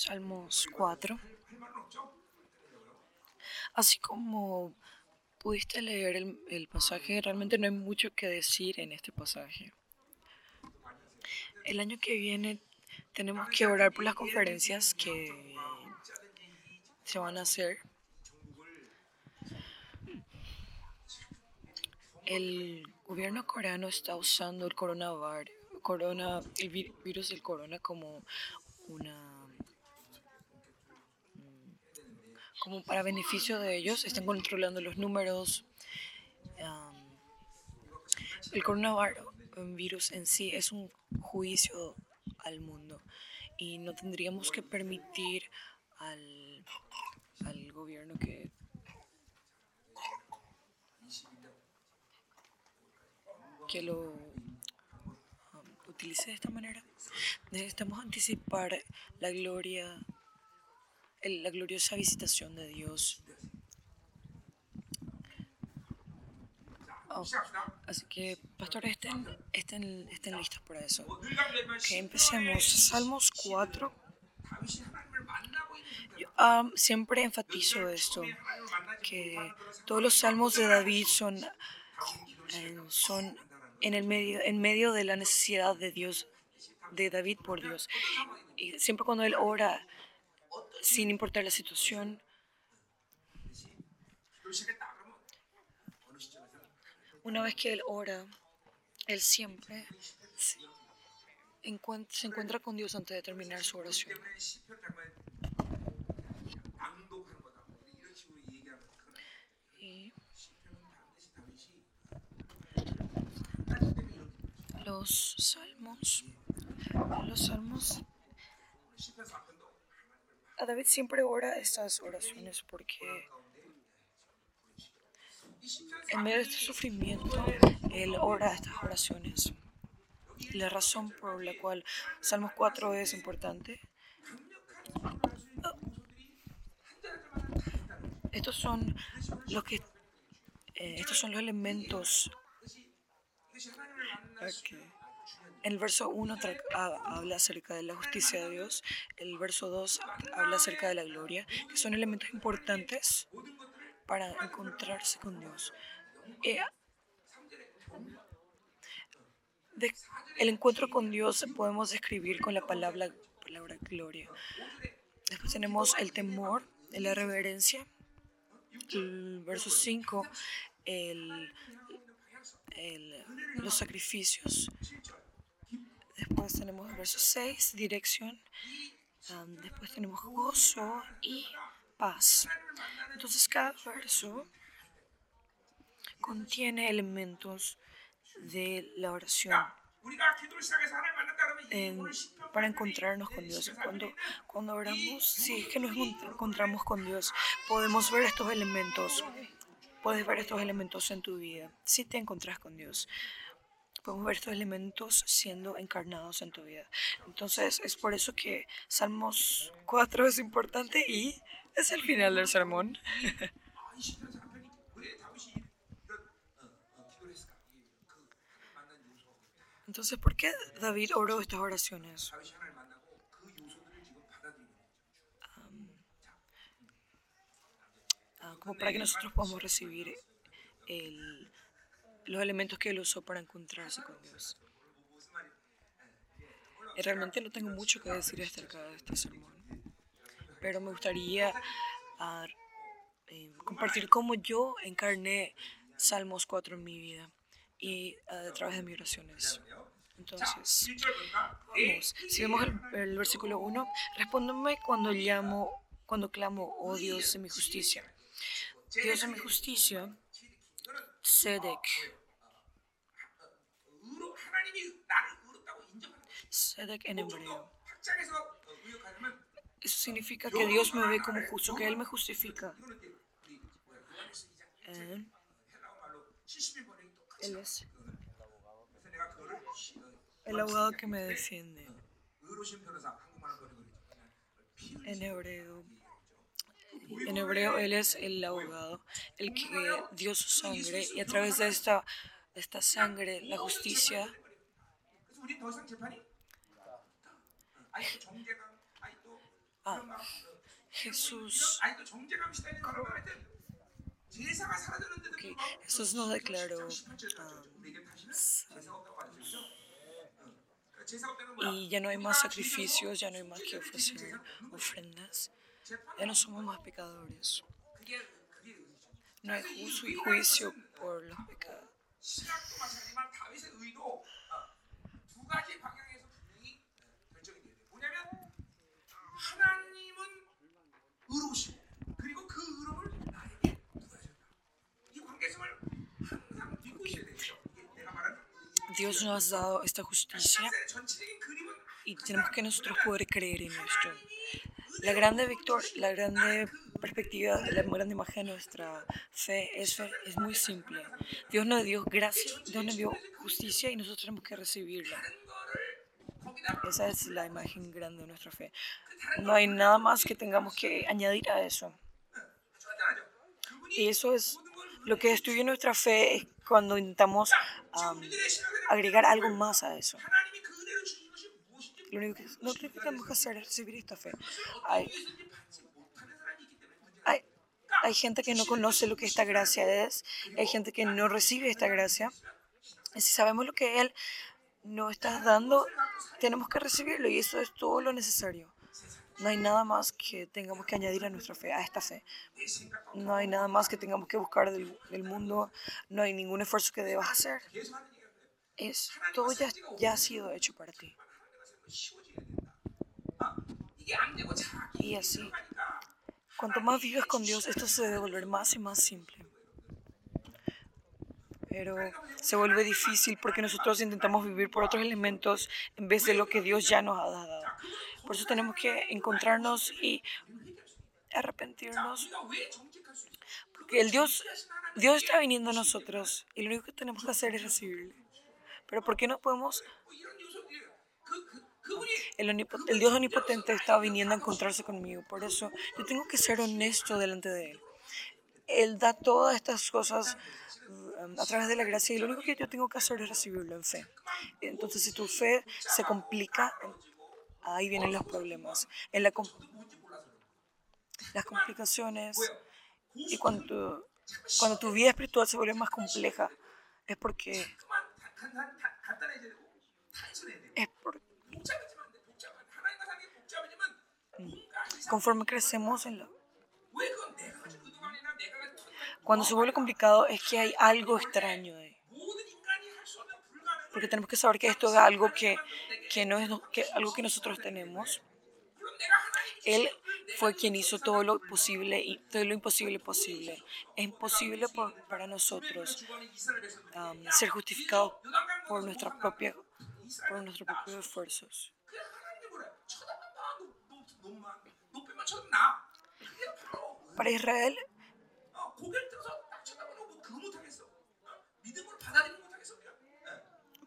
Salmos 4. Así como pudiste leer el, pasaje, realmente no hay mucho que decir en este pasaje. El año que viene tenemos que orar por las conferencias que se van a hacer. El gobierno coreano está usando el coronavirus, corona, el virus del corona como una como para beneficio de ellos, están controlando los números. el coronavirus en sí es un juicio al mundo y no tendríamos que permitir al, al gobierno que que lo utilice de esta manera. Necesitamos anticipar la gloria la gloriosa visitación de Dios. Oh, así que, pastores, estén, estén, estén listos para eso. Que empecemos. Salmos 4. Yo, siempre enfatizo esto, que todos los salmos de David son, eh, son en, el medio, en medio de la necesidad de Dios, de David por Dios. Y siempre cuando él ora, sin importar la situación. Una vez que Él ora, Él siempre se encuentra con Dios antes de terminar su oración. Los salmos, los salmos a David siempre ora estas oraciones porque en medio de este sufrimiento, él ora estas oraciones. La razón por la cual Salmos 4 es importante. Estos son los que eh, estos son los elementos el verso 1 habla acerca de la justicia de Dios, el verso 2 habla acerca de la gloria, que son elementos importantes para encontrarse con Dios. Eh, el encuentro con Dios podemos describir con la palabra, palabra gloria. Después tenemos el temor, la reverencia. El verso 5, los sacrificios. Después tenemos el verso 6, dirección. después tenemos gozo y paz. Entonces cada verso contiene elementos de la oración para encontrarnos con Dios. Cuando, cuando oramos, si es que nos encontramos con Dios, podemos ver estos elementos. Puedes ver estos elementos en tu vida si te encuentras con Dios podemos ver estos elementos siendo encarnados en tu vida. Entonces es por eso que Salmos 4 es importante y es el final del sermón. Entonces, ¿por qué David oró estas oraciones? Ah, como para que nosotros podamos recibir el, los elementos que él usó para encontrarse con Dios. Y realmente no tengo mucho que decir acerca de este sermón, pero me gustaría ah, eh, compartir cómo yo encarné Salmos 4 en mi vida y ah, a través de mis oraciones. Entonces, vamos. Si vemos el, versículo 1, respóndeme cuando llamo, cuando clamo, oh Dios de mi justicia. Dios de mi justicia Sedek. Sedek en hebreo. Eso significa que Dios me ve como justo, que Él me justifica. Eh, él es el abogado que me defiende. En hebreo. En hebreo, Él es el abogado, el que dio su sangre y a través de esta, esta sangre, la justicia, Ah, Jesús, okay, Jesús nos declaró ah, y ya no hay más sacrificios, ya no hay más que ofrecer ofrendas, ya no somos más pecadores. No hay juicio por los pecados. Dios nos ha dado esta justicia y tenemos que nosotros poder creer en esto. La grande victoria, la grande perspectiva, la grande imagen de nuestra fe es, es muy simple. Dios nos dio gracia, Dios nos dio justicia y nosotros tenemos que recibirla. Esa es la imagen grande de nuestra fe. No hay nada más que tengamos que añadir a eso. Y eso es lo que destruye nuestra fe cuando intentamos agregar algo más a eso. Lo único que, lo tenemos que hacer es recibir esta fe. Hay, hay, gente que no conoce lo que esta gracia es, hay gente que no recibe esta gracia. Y si sabemos lo que Él nos está dando, tenemos que recibirlo y eso es todo lo necesario. No hay nada más que tengamos que añadir a nuestra fe, a esta fe. No hay nada más que tengamos que buscar del, del mundo. No hay ningún esfuerzo que debas hacer. Es, todo ya ha sido hecho para ti. Y así, cuanto más vives con Dios, esto se debe volver más y más simple. Pero se vuelve difícil porque nosotros intentamos vivir por otros elementos en vez de lo que Dios ya nos ha dado. Por eso tenemos que encontrarnos y arrepentirnos. Porque el Dios, Dios está viniendo a nosotros y lo único que tenemos que hacer es recibirle. Pero ¿por qué no podemos el, el, Dios omnipotente está viniendo a encontrarse conmigo. Por eso yo tengo que ser honesto delante de Él. Él da todas estas cosas um, a través de la gracia y lo único que yo tengo que hacer es recibirlo en fe. Entonces si tu fe se complica, ahí vienen los problemas. En la, las complicaciones y cuando, cuando tu vida espiritual se vuelve más compleja, es porque es porque conforme crecemos en lo... Cuando se vuelve complicado es que hay algo extraño. Porque tenemos que saber que esto es algo que, que no es algo que nosotros tenemos. Él fue quien hizo todo lo posible y todo lo imposible posible. Es imposible para nosotros um, ser justificados por, nuestra propia, por nuestros propios esfuerzos. Para Israel,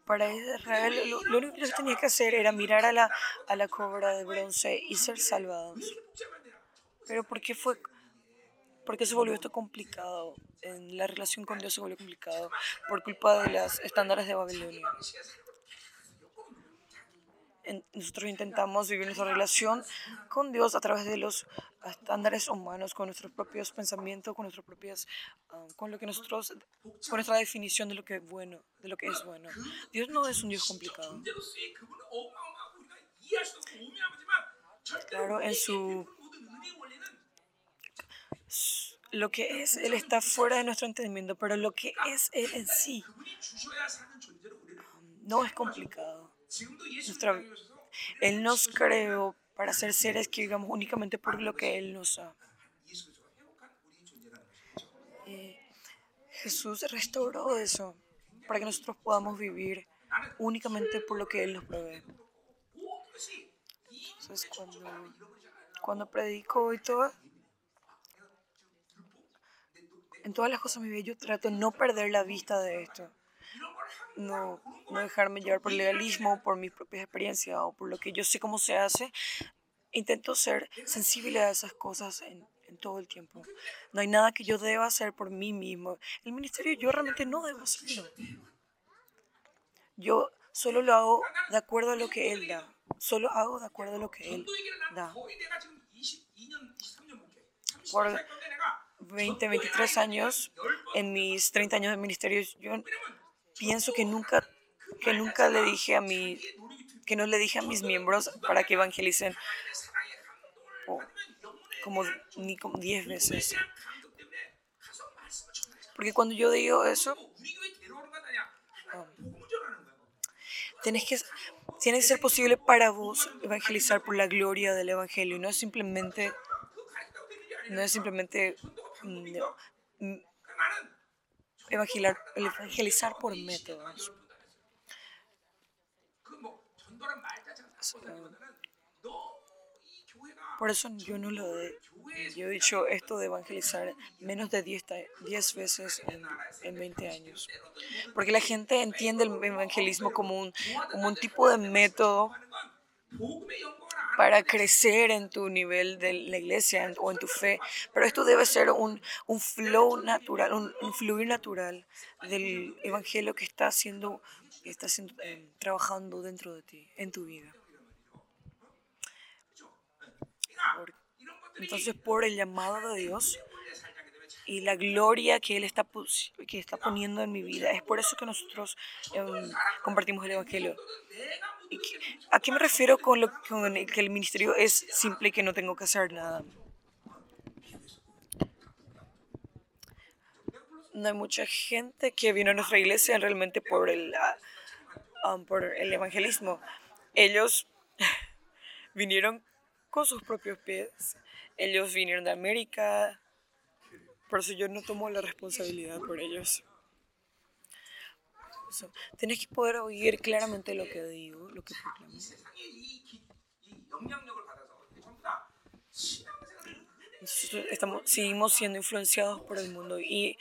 para Israel lo, único que tenía que hacer era mirar a la, a la cobra de bronce y ser salvados. Pero ¿por qué fue? ¿Por qué se volvió esto complicado? En la relación con Dios se volvió complicado por culpa de los estándares de Babilonia nosotros intentamos vivir nuestra relación con Dios a través de los estándares humanos, con nuestros propios pensamientos, con nuestras propias, ah, con lo que nosotros, con nuestra definición de lo que es bueno, de lo que es bueno. Dios no es un Dios complicado. Claro, en su lo que es Él está fuera de nuestro entendimiento, pero lo que es Él en sí no es complicado. Él nos creó para ser seres que vivamos únicamente por lo que Él nos ha. Eh, Jesús restauró eso para que nosotros podamos vivir únicamente por lo que Él nos provee. Entonces, cuando, cuando predico y todo, en todas las cosas de mi vida yo trato de no perder la vista de esto no, no dejarme llevar por el legalismo, por mis propias experiencias o por lo que yo sé cómo se hace. Intento ser sensible a esas cosas en, en todo el tiempo. No hay nada que yo deba hacer por mí mismo. El ministerio yo realmente no debo hacerlo. Yo solo lo hago de acuerdo a lo que Él da. Solo hago de acuerdo a lo que Él da. por 20, 23 años, en mis 30 años de ministerio, yo pienso que nunca, que nunca le dije a mi, que no le dije a mis miembros para que evangelicen como ni como 10 veces. Porque cuando yo digo eso, um, tienes que, tiene que ser posible para vos evangelizar por la gloria del Evangelio. No es simplemente, no es simplemente mm, mm, evangelizar, evangelizar por métodos. Por eso yo no lo he, yo he dicho esto de evangelizar menos de 10, veces en, en, 20 años. Porque la gente entiende el evangelismo como un, como un tipo de método para crecer en tu nivel de la iglesia o en tu fe. Pero esto debe ser un, un flow natural, un, fluir natural del evangelio que está haciendo, está haciendo, eh, trabajando dentro de ti, en tu vida. Entonces, por el llamado de Dios y la gloria que Él está, que está poniendo en mi vida, es por eso que nosotros em, compartimos el Evangelio. ¿A qué me refiero con, lo, que el ministerio es simple y que no tengo que hacer nada? No hay mucha gente que vino a nuestra iglesia realmente por el, ah, um, por el evangelismo. Ellos vinieron con sus propios pies. Ellos vinieron de América. Por eso yo no tomo la responsabilidad por ellos. Tienes que poder oír claramente lo que digo, lo que proclamo. estamos, seguimos siendo influenciados por el mundo y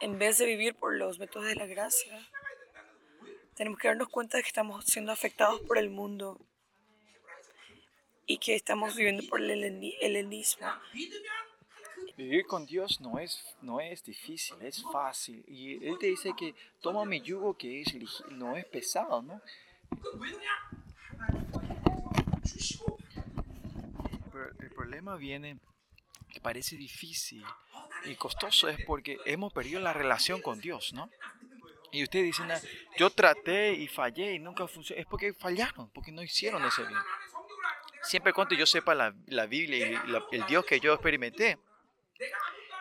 en vez de vivir por los métodos de la gracia, tenemos que darnos cuenta de que estamos siendo afectados por el mundo y que estamos viviendo por el helenismo. Vivir con Dios no es, no es difícil, es fácil. Y Él te dice que toma mi yugo que es, no es pesado, ¿no? Pero el problema viene que parece difícil y costoso es porque hemos perdido la relación con Dios, ¿no? Y ustedes dicen, yo traté y fallé y nunca funcionó. Es porque fallaron, porque no hicieron ese bien siempre cuando yo sepa la, la Biblia y el Dios que yo experimenté,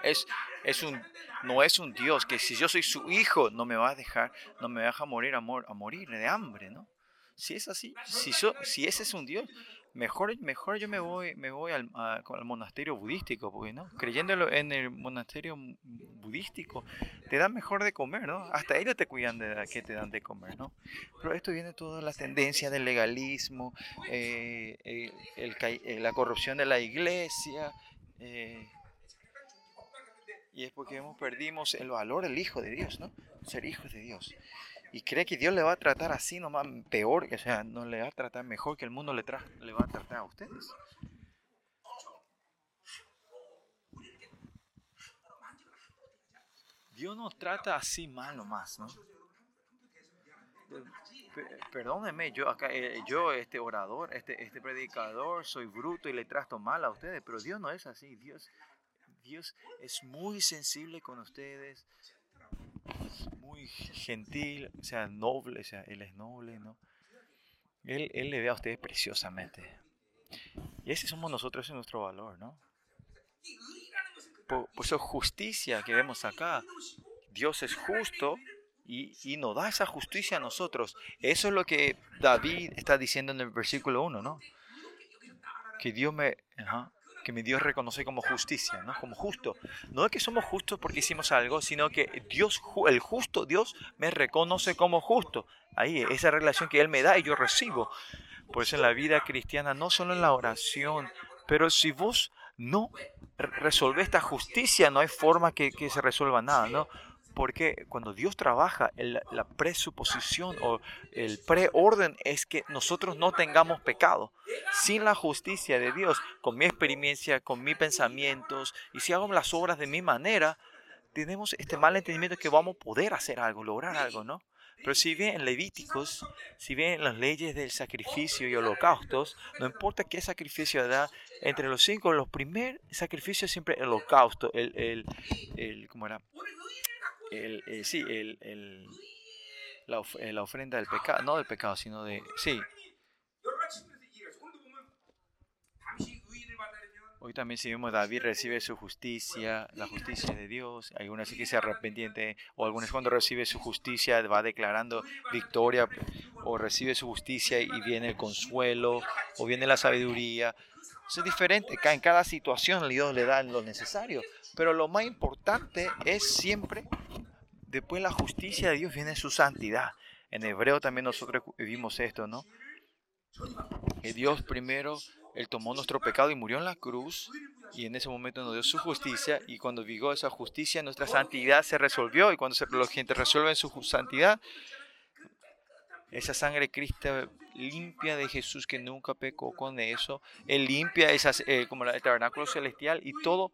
es, es un, no es un Dios que si yo soy su hijo no me va a dejar, no me deja morir a, a morir de hambre, ¿no? Si es así, si, si ese es un Dios, mejor, mejor yo me voy, me voy al, al monasterio budístico, porque no, creyéndolo en el monasterio budístico, te dan mejor de comer, ¿no? Hasta ellos te cuidan de que te dan de comer, ¿no? Pero esto viene toda la tendencia del legalismo, eh, el, eh, la corrupción de la iglesia, eh, y es porque hemos perdimos el valor del Hijo de Dios, ¿no? Ser hijos de Dios y cree que Dios le va a tratar así nomás peor, o sea, no le va a tratar mejor que el mundo le, le va a tratar a ustedes. Dios nos trata así mal nomás, ¿no? Perdónenme, yo acá, eh, yo este orador, este, este predicador, soy bruto y le trato mal a ustedes, pero Dios no es así. Dios, Dios es muy sensible con ustedes, muy gentil, o sea, noble, o sea, Él es noble, ¿no? Él, le ve a ustedes preciosamente. Y ese somos nosotros, ese es nuestro valor, ¿no? Por, por justicia que vemos acá, Dios es justo y, y, nos da esa justicia a nosotros. Eso es lo que David está diciendo en el versículo 1, ¿no? Que Dios me que mi Dios reconoce como justicia, ¿no? Como justo. No es que somos justos porque hicimos algo, sino que Dios, el justo Dios me reconoce como justo. Ahí, esa relación que Él me da y yo recibo. Por eso en la vida cristiana, no solo en la oración, pero si vos no resolves esta justicia, no hay forma que, que se resuelva nada, ¿no? Porque cuando Dios trabaja, la presuposición o el preorden es que nosotros no tengamos pecado. Sin la justicia de Dios, con mi experiencia, con mis pensamientos, y si hago las obras de mi manera, tenemos este mal entendimiento que vamos a poder hacer algo, lograr algo, ¿no? Pero si ven en Levíticos, si ven las leyes del sacrificio y holocaustos, no importa qué sacrificio da, entre los cinco, los primeros sacrificios siempre el holocausto, el, el, el ¿cómo era? El, eh, sí, el, el la, la, ofrenda del pecado, no del pecado, sino de, sí, Hoy también si vemos David recibe su justicia, la justicia de Dios. Algunas sí que se arrepiente o algunas cuando recibe su justicia va declarando victoria o recibe su justicia y viene el consuelo o viene la sabiduría. es diferente, en cada situación Dios le da lo necesario. Pero lo más importante es siempre, después la justicia de Dios viene su santidad. En hebreo también nosotros vimos esto, ¿no? Que Dios primero él tomó nuestro pecado y murió en la cruz y en ese momento nos dio su justicia y cuando vivó esa justicia nuestra santidad se resolvió y cuando se, la gente resuelve su santidad, esa sangre Cristo limpia de Jesús que nunca pecó con eso, Él limpia esas, eh, como el tabernáculo celestial y todo,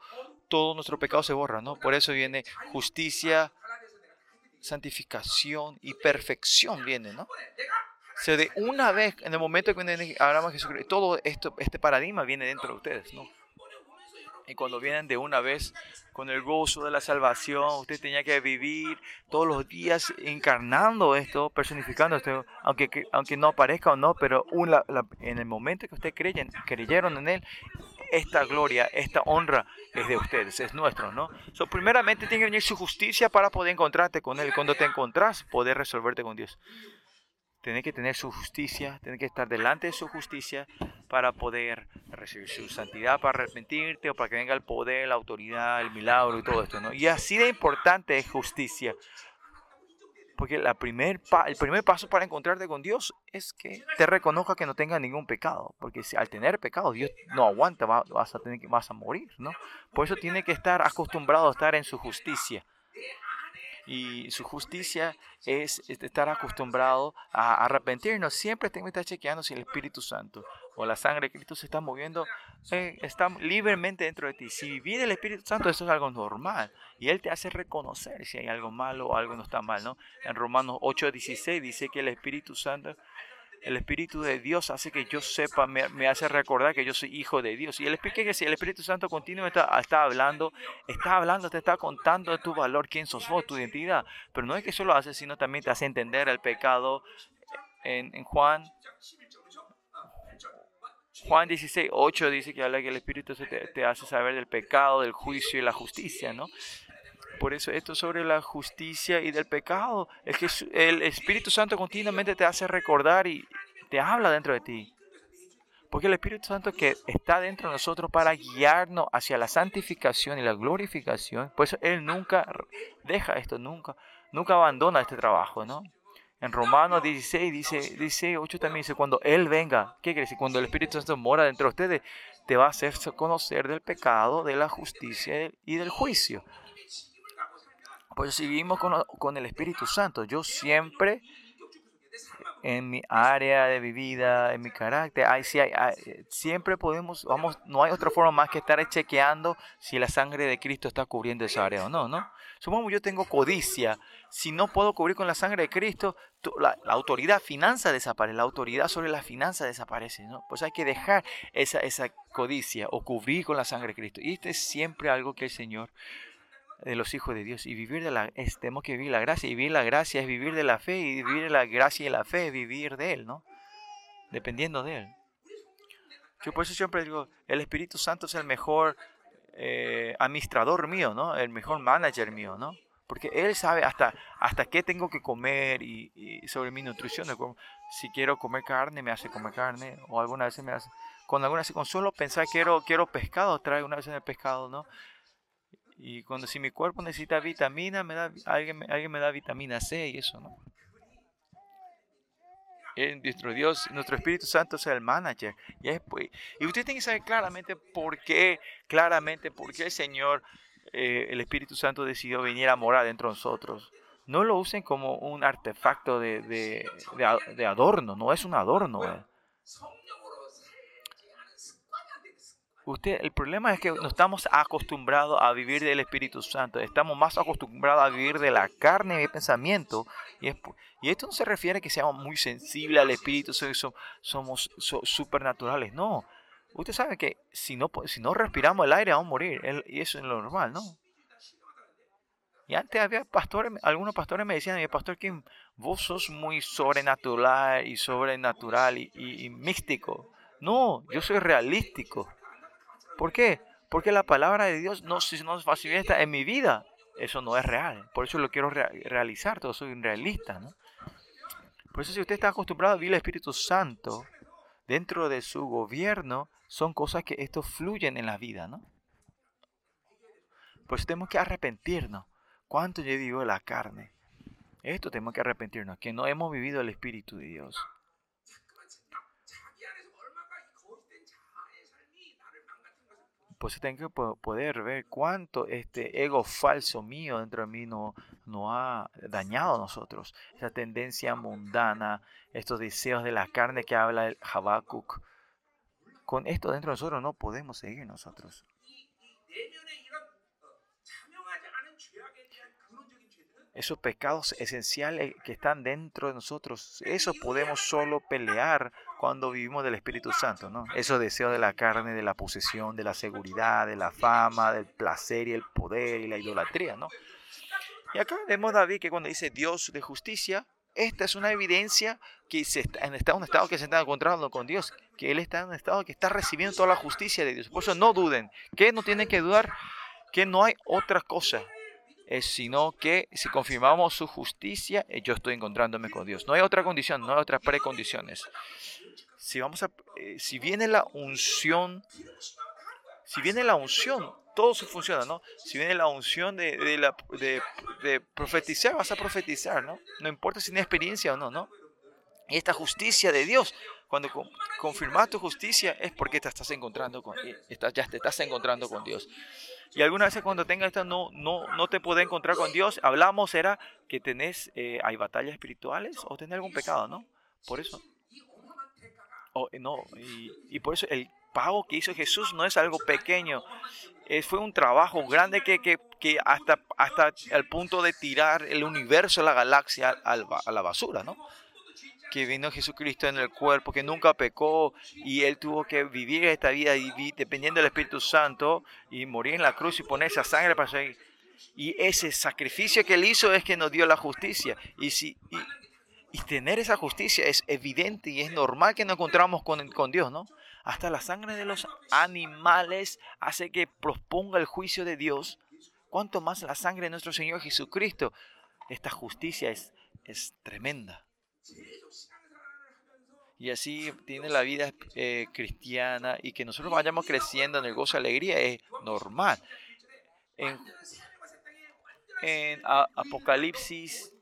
todo nuestro pecado se borra, ¿no? Por eso viene justicia, santificación y perfección viene, ¿no? se de una vez, en el momento que hablamos de Jesucristo, todo esto, este paradigma viene dentro de ustedes, ¿no? Y cuando vienen de una vez con el gozo de la salvación, usted tenía que vivir todos los días encarnando esto, personificando esto, aunque, aunque no aparezca o no, pero en el momento que ustedes creyen, creyeron en Él, esta gloria, esta honra es de ustedes, es nuestro, ¿no? So, primeramente tiene que venir su justicia para poder encontrarte con Él. Cuando te encontrás, poder resolverte con Dios. Tiene que tener su justicia, tiene que estar delante de su justicia para poder recibir su santidad, para arrepentirte o para que venga el poder, la autoridad, el milagro y todo esto. ¿no? Y así de importante es justicia. Porque la primer el primer paso para encontrarte con Dios es que te reconozca que no tenga ningún pecado. Porque si, al tener pecado, Dios no aguanta, vas a, tener vas a morir. ¿no? Por eso tiene que estar acostumbrado a estar en su justicia y su justicia es estar acostumbrado a arrepentirnos. Siempre tengo que estar chequeando si el Espíritu Santo o la sangre de Cristo se está moviendo, eh, está libremente dentro de ti. Si vivir el Espíritu Santo, eso es algo normal. Y Él te hace reconocer si hay algo malo o algo no está mal. ¿no? En Romanos 8:16 dice que el Espíritu Santo el Espíritu de Dios hace que yo sepa, me, hace recordar que yo soy hijo de Dios. Y el Espíritu Santo continuo está, hablando, está hablando, te está contando de tu valor, quién sos vos, tu identidad. Pero no es que eso lo hace, sino también te hace entender el pecado. En, Juan, Juan 16, 8 dice que habla que el Espíritu te hace saber del pecado, del juicio y la justicia, ¿no? Por eso esto sobre la justicia y del pecado, es que el Espíritu Santo continuamente te hace recordar y te habla dentro de ti. Porque el Espíritu Santo que está dentro de nosotros para guiarnos hacia la santificación y la glorificación, por eso Él nunca deja esto, nunca, nunca abandona este trabajo, ¿no? En Romanos 16 dice, dice 8 también dice, cuando Él venga, ¿qué quiere decir? Cuando el Espíritu Santo mora dentro de ustedes, te va a hacer conocer del pecado, de la justicia y del juicio. Pues si vivimos con, el Espíritu Santo, yo siempre en mi área de vida, en mi carácter, hay, sí hay, siempre podemos, vamos, no hay otra forma más que estar chequeando si la sangre de Cristo está cubriendo esa área o no, ¿no? Supongamos yo tengo codicia, si no puedo cubrir con la sangre de Cristo, la, autoridad finanza desaparece, la autoridad sobre la finanza desaparece, ¿no? Pues hay que dejar esa, esa codicia o cubrir con la sangre de Cristo. Y esto es siempre algo que el Señor de los hijos de Dios y vivir de la tenemos que vivir la gracia y vivir la gracia es vivir de la fe y vivir la gracia y la fe es vivir de él, ¿no? Dependiendo de él. Yo por eso siempre digo, el Espíritu Santo es el mejor eh, administrador mío, ¿no? El mejor manager mío, ¿no? Porque él sabe hasta, hasta qué tengo que comer y, sobre mi nutrición. Si quiero comer carne, me hace comer carne. O alguna vez me hace... Con alguna vez, con solo pensar quiero, quiero pescado, trae una vez en el pescado, ¿no? Y cuando si mi cuerpo necesita vitamina, me da, alguien, alguien me da vitamina C y eso, ¿no? nuestro Dios, nuestro Espíritu Santo es el manager. Y, es, pues, y usted tiene que saber claramente por qué, claramente por qué el Señor, eh, el Espíritu Santo decidió venir a morar dentro de nosotros. No lo usen como un artefacto de, de, de, adorno, no es un adorno. Eh. Usted, el problema es que no estamos acostumbrados a vivir del Espíritu Santo. Estamos más acostumbrados a vivir de la carne y el pensamiento. Y, y esto no se refiere a que seamos muy sensibles al Espíritu, somos supernaturales. No. Usted sabe que si no, si no respiramos el aire vamos a morir. y eso es lo normal, ¿no? Y antes había pastores, algunos pastores me decían, mi pastor Kim, vos sos muy sobrenatural y sobrenatural y místico. No, yo soy realístico. ¿Por qué? Porque la palabra de Dios no, si no facilita en mi vida, eso no es real. Por eso lo quiero realizar, todo soy un realista. ¿no? Por eso si usted está acostumbrado a vivir el Espíritu Santo dentro de su gobierno, son cosas que esto fluyen en la vida. ¿no? Por eso tenemos que arrepentirnos. ¿Cuánto yo vivo la carne? Esto tenemos que arrepentirnos, que no hemos vivido el Espíritu de Dios. Pues tengo que poder ver cuánto este ego falso mío dentro de mí no, no ha dañado a nosotros. Esa tendencia mundana, estos deseos de la carne que habla el Habacuc. Con esto dentro de nosotros no podemos seguir nosotros. Esos pecados esenciales que están dentro de nosotros, eso podemos solo pelear cuando vivimos del Espíritu Santo, ¿no? Esos deseos de la carne, de la posesión, de la seguridad, de la fama, del placer y el poder y la idolatría, ¿no? Y acá vemos David que cuando dice Dios de justicia, esta es una evidencia que se está, en un estado que se está encontrando con Dios, que Él está en un estado que está recibiendo toda la justicia de Dios. Por eso no duden, que no tienen que dudar, que no hay otra cosa, es sino que si confirmamos su justicia, yo estoy encontrándome con Dios. No hay otra condición, no hay otras precondiciones si vamos a, eh, si viene la unción, si viene la unción, todo se funciona, ¿no? Si viene la unción de, de, la, de, de, profetizar, vas a profetizar, ¿no? No importa si tienes experiencia o no, ¿no? Y esta justicia de Dios, cuando confirmas tu justicia, es porque te estás encontrando con, eh, estás, ya te estás encontrando con Dios. Y algunas veces cuando tengas esto no, no, no te puedes encontrar con Dios, hablamos era que tenés, eh, hay batallas espirituales o tenés algún pecado, ¿no? Por eso no, y, por eso el pago que hizo Jesús no es algo pequeño. fue un trabajo grande que, que, que, hasta, hasta el punto de tirar el universo, la galaxia a la basura, ¿no? Que vino Jesucristo en el cuerpo, que nunca pecó y él tuvo que vivir esta vida dependiendo del Espíritu Santo y morir en la cruz y poner esa sangre para seguir. Y ese sacrificio que él hizo es que nos dio la justicia. Y si, tener esa justicia es evidente y es normal que nos encontramos con, con Dios, ¿no? Hasta la sangre de los animales hace que proponga el juicio de Dios. Cuanto más la sangre de nuestro Señor Jesucristo. Esta justicia es, es tremenda. Y así tiene la vida eh, cristiana y que nosotros vayamos creciendo en el gozo y alegría es normal. En, en Apocalipsis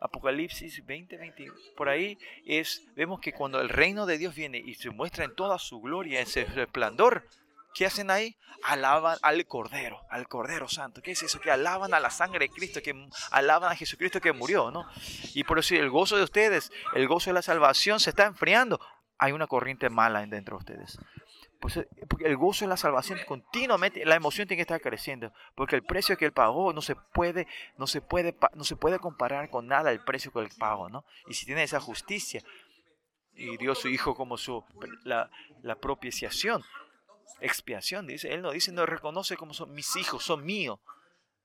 Apocalipsis 20, 20, por ahí es, vemos que cuando el reino de Dios viene y se muestra en toda su gloria, en su resplandor, ¿qué hacen ahí? Alaban al Cordero, al Cordero Santo. ¿Qué es eso? Que alaban a la sangre de Cristo, que alaban a Jesucristo que murió, ¿no? Y por eso el gozo de ustedes, el gozo de la salvación se está enfriando. Hay una corriente mala dentro de ustedes. Porque el gozo de la salvación continuamente, la emoción tiene que estar creciendo, porque el precio que él pagó no se puede, no se puede, no se puede comparar con nada el precio que él pagó, ¿no? Y si tiene esa justicia y dio su hijo como su la, propiciación, expiación, dice, él no dice, no reconoce como son mis hijos, son míos.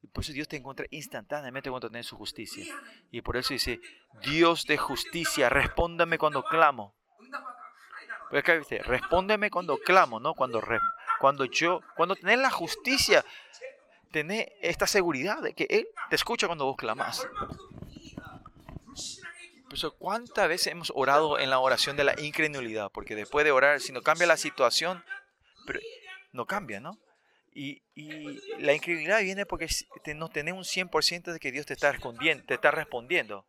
Y por eso Dios te encuentra instantáneamente cuando tienes su justicia. Y por eso dice, Dios de justicia, respóndame cuando clamo. Pues dice, respóndeme cuando clamo, ¿no? Cuando, cuando yo, cuando tenés la justicia, tenés esta seguridad de que Él te escucha cuando vos clamas. Pues, ¿cuántas veces hemos orado en la oración de la incredulidad? Porque después de orar, si no cambia la situación, pero no cambia, ¿no? Y, y la incredulidad viene porque no tenés un 100% de que Dios te está respondiendo, te está respondiendo.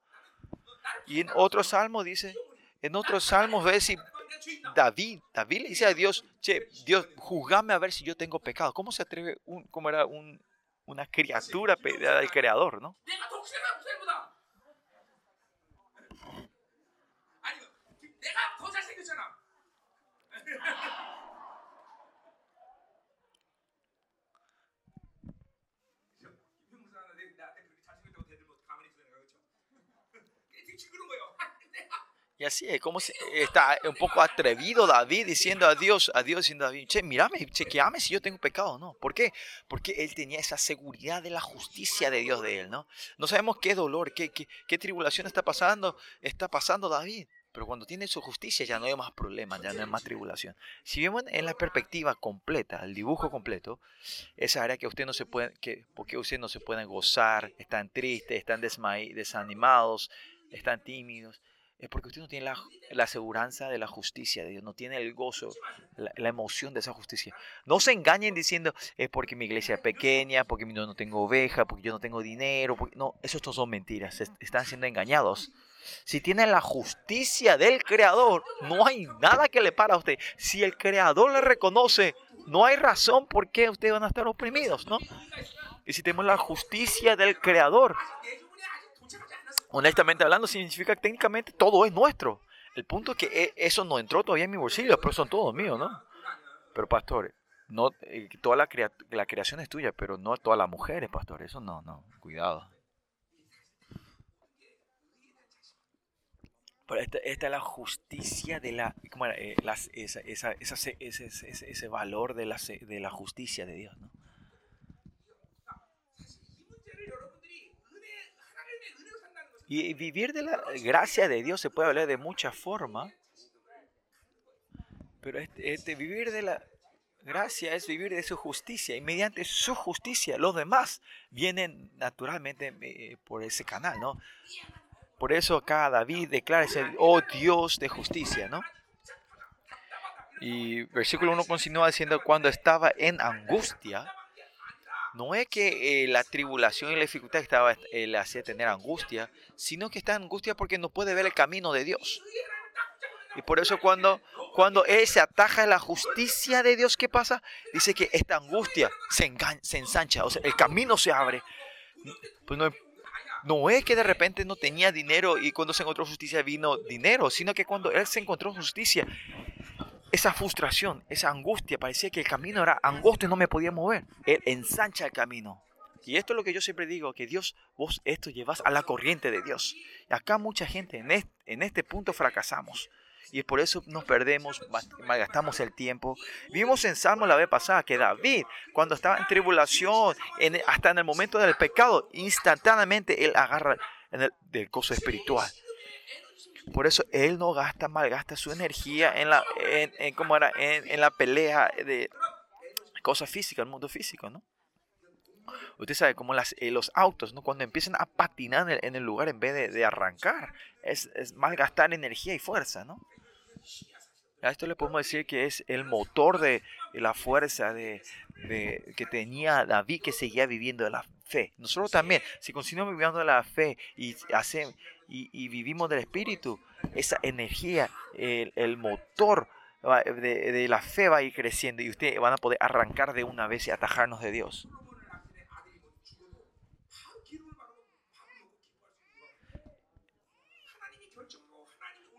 Y en otro salmo dice, en otros salmos ves si David, David le dice a Dios, che, Dios, juzgame a ver si yo tengo pecado. ¿Cómo se atreve, un, como era un, una criatura del creador, no? Y así es, como está un poco atrevido David diciendo a Dios, a Dios diciendo a David, che, mírame, chequeame si yo tengo pecado no. ¿Por qué? Porque él tenía esa seguridad de la justicia de Dios de él, ¿no? No sabemos qué dolor, qué, qué, qué tribulación está pasando, está pasando David. Pero cuando tiene su justicia ya no hay más problemas, ya no hay más tribulación. Si vemos en la perspectiva completa, el dibujo completo, esa área que usted no se puede, que, porque usted no se pueden gozar, están tristes, están desanimados, están tímidos, es porque usted no tiene la, la aseguranza de la justicia de Dios, no tiene el gozo, la, emoción de esa justicia. No se engañen diciendo, es porque mi iglesia es pequeña, porque yo no tengo oveja, porque yo no tengo dinero. No, eso son mentiras, están siendo engañados. Si tiene la justicia del Creador, no hay nada que le para a usted. Si el Creador le reconoce, no hay razón por qué ustedes van a estar oprimidos, ¿no? Y si tenemos la justicia del Creador, honestamente hablando, significa que técnicamente todo es nuestro. El punto es que e, eso no entró todavía en mi bolsillo, pero son todos míos, ¿no? Pero pastores, no, eh, toda la, la creación es tuya, pero no todas las mujeres, pastor. Eso no, no, cuidado. Pero esta, es la justicia de la, ¿cómo? Eh, esa, esa, ese, ese, ese, valor de la, de la justicia de Dios, ¿no? Y vivir de la gracia de Dios se puede hablar de muchas formas, pero este, este, vivir de la gracia es vivir de su justicia y mediante su justicia los demás vienen naturalmente eh, por ese canal, ¿no? Por eso acá David declara oh Dios de justicia, ¿no? Y versículo 1 continúa diciendo, cuando estaba en angustia, no es que eh, la tribulación y la dificultad estaba, eh, le hacía tener angustia, sino que está en angustia porque no puede ver el camino de Dios. Y por eso cuando, cuando él se ataja en la justicia de Dios, ¿qué pasa? Dice que esta angustia se, se ensancha, o sea, el camino se abre. Pues no, no es que de repente no tenía dinero y cuando se encontró justicia vino dinero, sino que cuando él se encontró justicia, esa frustración, esa angustia, parecía que el camino era angosto y no me podía mover. Él ensancha el camino. Y esto es lo que yo siempre digo, que Dios, vos esto llevas a la corriente de Dios. Acá mucha gente en este, en este punto fracasamos. Y por eso nos perdemos, malgastamos el tiempo. Vimos en Salmo la vez pasada que David, cuando estaba en tribulación, hasta en el momento del pecado, instantáneamente él agarra en el, del gozo espiritual. Por eso él no gasta, malgasta su energía en la, en, era? En, la pelea de cosas físicas, el mundo físico, ¿no? Usted sabe, como las, eh, los autos, ¿no? Cuando empiezan a patinar en el, lugar en vez de, de arrancar, es, es malgastar energía y fuerza, ¿no? A esto le podemos decir que es el motor de la fuerza de, que tenía David que seguía viviendo de la fe. Nosotros también, si continuamos viviendo de la fe y, y, vivimos del Espíritu, esa energía, el, motor de, de, la fe va a ir creciendo y ustedes van a poder arrancar de una vez y atajarnos de Dios.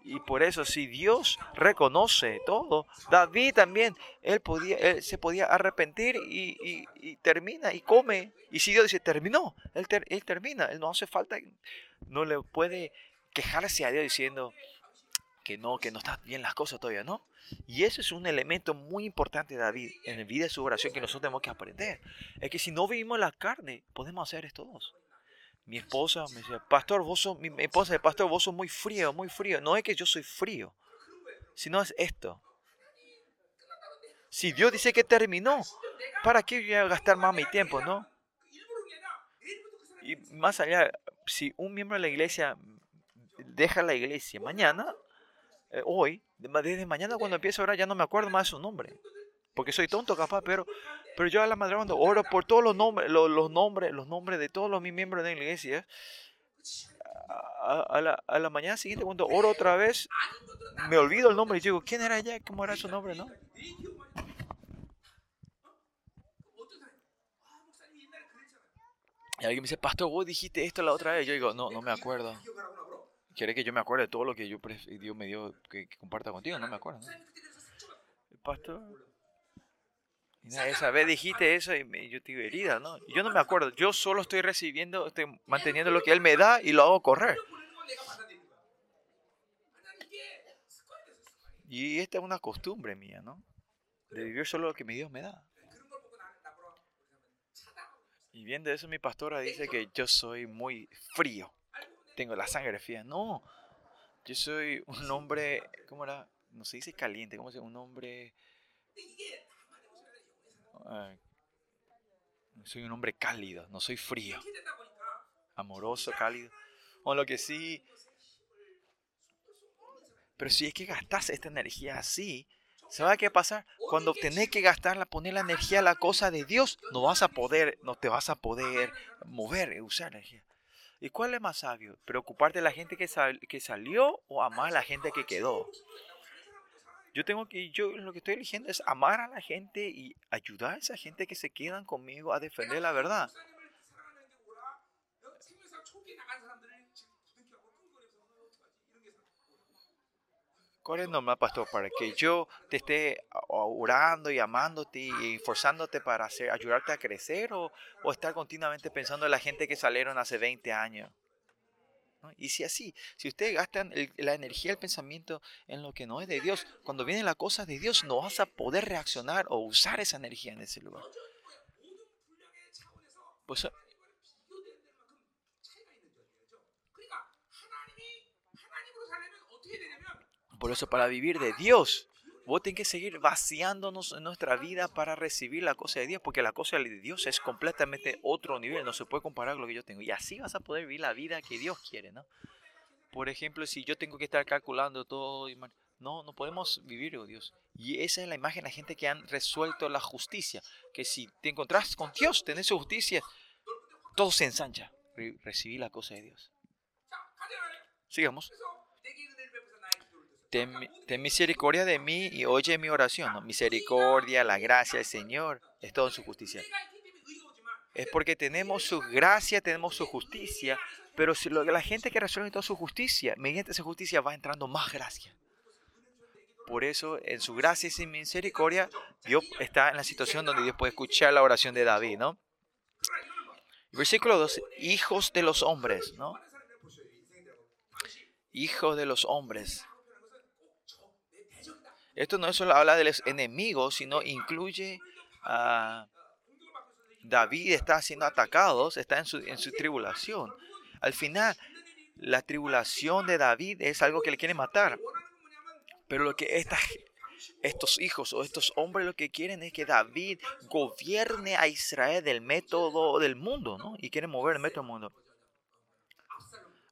Y por eso, si Dios reconoce todo, David también, él, podía, él se podía arrepentir y, termina y come. Y si Dios dice, terminó, él, él termina, él no hace falta, no le puede quejarse a Dios diciendo que no, que no están bien las cosas todavía, ¿no? Y eso es un elemento muy importante de David en la vida de su oración que nosotros tenemos que aprender. Es que si no vivimos la carne, podemos hacer esto todos mi esposa me decía, pastor, vos sos, mi esposa de pastor, vos sos muy frío, muy frío. No es que yo soy frío, sino es esto. Si Dios dice que terminó, ¿para qué voy a gastar más mi tiempo, no? Y más allá, si un miembro de la iglesia deja la iglesia mañana, eh, hoy, desde mañana cuando empiezo a ya no me acuerdo más su nombre porque soy tonto capaz, pero, pero yo a la madre cuando oro por todos los nombres, los, nombres, los nombres de todos los mis miembros de la iglesia, a, la, a, la, mañana siguiente cuando oro otra vez, me olvido el nombre y digo, ¿quién era ella? ¿Cómo era su nombre? ¿no? Y alguien me dice, pastor, vos dijiste esto la otra vez. Yo digo, no, no me acuerdo. ¿Quiere que yo me acuerde de todo lo que yo Dios me dio que, que, comparta contigo? No me acuerdo. ¿no? Pastor. Esa vez dijiste eso y me, yo te digo, herida, ¿no? Yo no me acuerdo. Yo solo estoy recibiendo, estoy manteniendo lo que Él me da y lo hago correr. Y esta es una costumbre mía, ¿no? De vivir solo lo que mi Dios me da. Y viendo eso, mi pastora dice que yo soy muy frío. Tengo la sangre fría. No, yo soy un hombre, ¿cómo era? No se dice caliente, ¿cómo se dice? Un hombre... soy un hombre cálido, no soy frío. Amoroso, cálido. O lo que sí... Pero si es que gastas esta energía así, ¿Sabe qué pasa? Cuando tenés que gastarla, poner la energía a la cosa de Dios, no vas a poder, no te vas a poder mover, usar energía. ¿Y cuál es más sabio? ¿Preocuparte de la gente que, que salió o amar a la gente que quedó? Yo tengo que, yo lo que estoy eligiendo es amar a la gente y ayudar a esa gente que se quedan conmigo a defender la verdad. ¿Cuál es normal, pastor? Para que yo te esté orando y amándote y forzándote para hacer, ayudarte a crecer o, o estar continuamente pensando en la gente que salieron hace 20 años. Y si así, si ustedes gastan la energía, el pensamiento en lo que no es de Dios, cuando vienen las cosas de Dios no vas a poder reaccionar o usar esa energía en ese lugar. Pues Por eso para vivir de Dios, vos tenés que seguir vaciándonos en nuestra vida para recibir la cosa de Dios, porque la cosa de Dios es completamente otro nivel, no se puede comparar con lo que yo tengo. Y así vas a poder vivir la vida que Dios quiere, ¿no? Por ejemplo, si yo tengo que estar calculando todo, no, no podemos vivir, oh Dios. Y esa es la imagen de la gente que han resuelto la justicia, que si te encontrás con Dios, tenés su justicia, todo se ensancha. Recibí la cosa de Dios. Sigamos ten, misericordia de mí y oye mi oración. Misericordia, la gracia del Señor, es todo en su justicia. Es porque tenemos su gracia, tenemos su justicia, pero si la gente que resuelve toda su justicia, mediante esa justicia va entrando más gracia. Por eso, en su gracia y sin misericordia, Dios está en la situación donde Dios puede escuchar la oración de David. Versículo 2, hijos de los hombres. Hijos de los hombres. Esto no solo habla de los enemigos, sino incluye a David está siendo atacado, está en su, en su tribulación. Al final, la tribulación de David es algo que le quiere matar. Pero lo que estos hijos o estos hombres lo que quieren es que David gobierne a Israel del método del mundo, ¿no? Y quieren mover el método del mundo.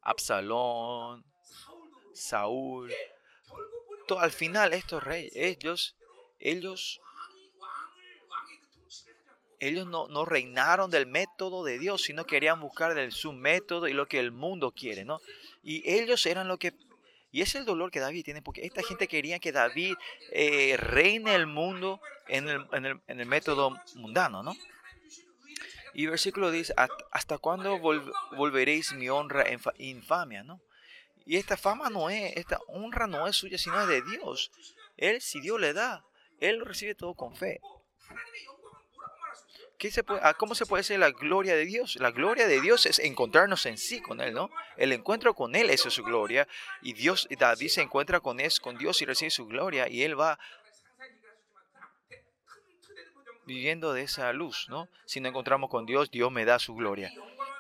Absalón, Saúl, al final estos reyes, ellos, ellos, ellos no, no, reinaron del método de Dios, sino querían buscar del, su método y lo que el mundo quiere, ¿no? Y ellos eran lo que... Y es el dolor que David tiene, porque esta gente quería que David eh, reine el mundo en el, en, el, en el, método mundano, ¿no? Y versículo dice, ¿hasta cuándo volveréis mi honra en infamia, ¿no? Y esta fama no es, esta honra no es suya, sino es de Dios. Él, si Dios le da, Él lo recibe todo con fe. ¿Qué ¿Cómo se puede decir la gloria de Dios? La gloria de Dios es encontrarnos en sí con Él, ¿no? El encuentro con Él, es su gloria. Y Dios, David se encuentra con, él, con Dios y recibe su gloria. Y Él va viviendo de esa luz, ¿no? Si no encontramos con Dios, Dios me da su gloria.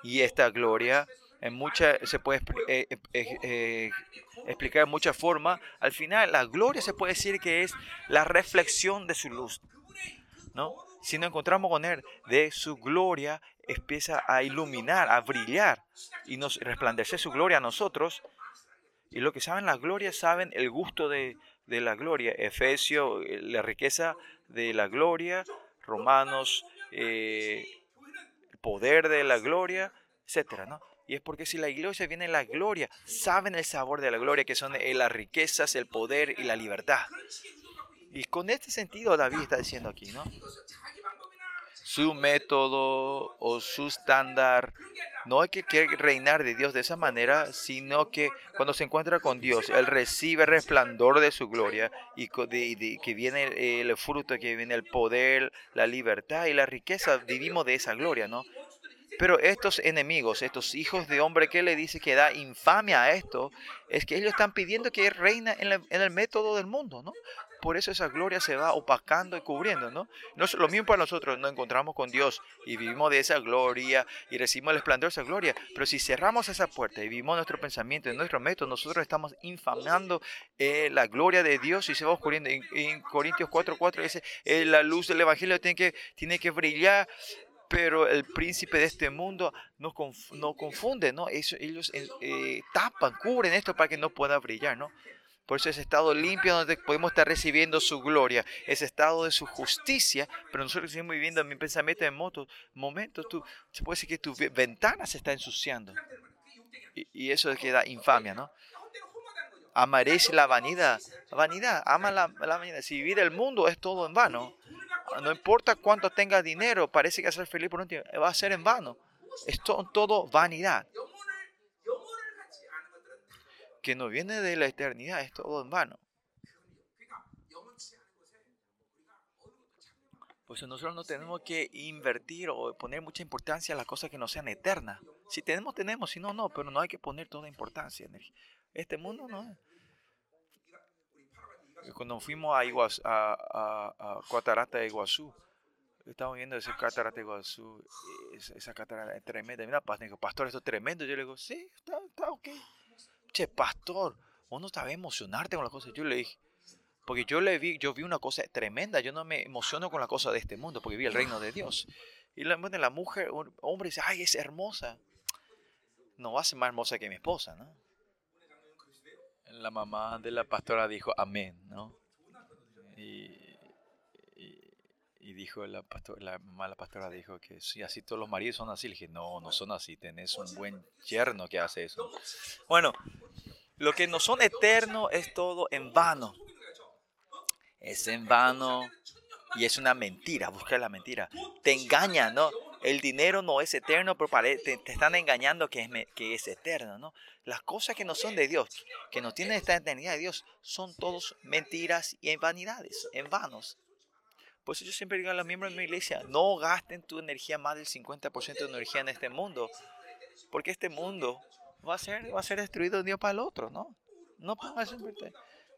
Y esta gloria en mucha, se puede eh, eh, eh, explicar de muchas formas. Al final, la gloria se puede decir que es la reflexión de su luz. ¿no? Si nos encontramos con Él, de su gloria empieza a iluminar, a brillar y nos resplandece su gloria a nosotros. Y lo que saben la gloria, saben el gusto de, de la gloria. Efesio, la riqueza de la gloria. Romanos, el poder de la gloria, etcétera, ¿no? Y es porque si la iglesia viene en la gloria, saben el sabor de la gloria, que son eh, las riquezas, el poder y la libertad. Y con este sentido David está diciendo aquí, ¿no? Su método o su estándar no hay que reinar de Dios de esa manera, sino que cuando se encuentra con Dios, Él recibe el resplandor de su gloria y que viene el fruto, que viene el poder, la libertad y la riqueza. Vivimos de esa gloria, ¿no? Pero estos enemigos, estos hijos de hombre que le dice que da infamia a esto, es que ellos están pidiendo que reina en, el método del mundo, ¿no? por eso esa gloria se va opacando y cubriendo, ¿no? no lo mismo para nosotros, nos encontramos con Dios y vivimos de esa gloria y recibimos el esplendor de esa gloria, pero si cerramos esa puerta y vivimos nuestro pensamiento, en nuestro método, nosotros estamos infamando eh, la gloria de Dios y se va oscurriendo. En, en Corintios 4.4 dice, eh, la luz del Evangelio tiene que, tiene que brillar pero el príncipe de este mundo nos, confunde, ¿no? ellos eh, tapan, cubren esto para que no pueda brillar, ¿no? Por eso ese estado limpio donde podemos estar recibiendo su gloria, ese estado de su justicia, pero nosotros seguimos viviendo en mi pensamiento en motos, momentos, tú, se puede decir que tu ventana se está ensuciando. Y, eso es que da infamia, ¿no? Amaréis la vanidad. Vanidad, ama la, la vanidad. Si vivir el mundo es todo en vano. No importa cuánto tenga dinero, parece que ser feliz por un tiempo, va a ser en vano. Es todo vanidad que no viene de la eternidad, es todo en vano. Pues nosotros no tenemos que invertir o poner mucha importancia a las cosas que no sean eternas. Si tenemos, tenemos, si no, no, pero no hay que poner toda importancia en Este mundo no es. Cuando fuimos a, a, a, Catarata de Iguazú, estamos viendo ese catarata de Iguazú, esa, catarata es tremenda. Mira, pastor, esto es tremendo. Yo le digo, sí, está, está ok che, pastor, uno estaba emocionarte con las cosas. Yo le dije, porque yo le vi, yo vi una cosa tremenda, yo no me emociono con la cosa de este mundo, porque vi el reino de Dios. Y la, la mujer, hombre dice, ay, es hermosa. No va a ser más hermosa que mi esposa, ¿no? La mamá de la pastora dijo, amén, ¿no? Y, dijo la, pastora, la mamá de la pastora dijo que sí, así todos los maridos son así. Le dije, no, no son así, tenés un buen yerno que hace eso. Bueno, lo que no son eternos es todo en vano. Es en vano y es una mentira, busca la mentira. Te engañan, ¿no? El dinero no es eterno, pero te, te están engañando que es, que es eterno, ¿no? Las cosas que no son de Dios, que no tienen esta eternidad de Dios, son todos mentiras y en vanidades, en vanos. Por eso yo siempre digo a los miembros de mi iglesia, no gasten tu energía más del 50% de energía en este mundo, porque este mundo va a ser, va a ser destruido de un día para el otro, ¿no? No pongas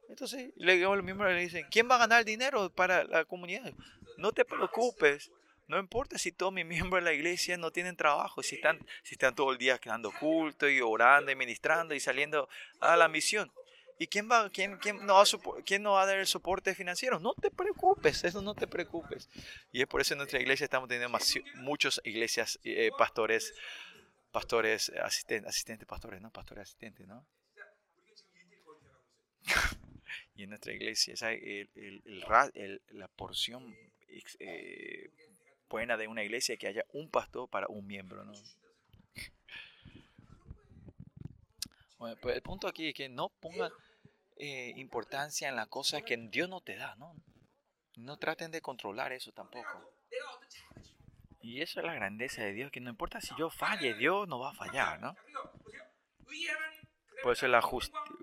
Entonces, le digo a los miembros, le dicen, ¿quién va a ganar dinero para la comunidad? No te preocupes. No importa si todos mis miembros de la iglesia no tienen trabajo, si están, si están todo el día quedando culto y orando y ministrando y saliendo a la misión. ¿Y quién va, quién, quién, no va a quién no va a dar el soporte financiero? No te preocupes, eso no te preocupes. Y es por eso en nuestra iglesia estamos teniendo muchos iglesias, eh, pastores pastores, asistentes, asistentes, pastores, ¿no? Pastores asistentes, ¿no? y en nuestra iglesia, esa, el, la porción eh, buena de una iglesia es que haya un pastor para un miembro, ¿no? Bueno, pues el punto aquí es que no pongan eh, importancia en las cosas que Dios no te da, ¿no? No traten de controlar eso tampoco. Y eso es la grandeza de Dios, que no importa si yo falle, Dios no va a fallar, ¿no? Por eso la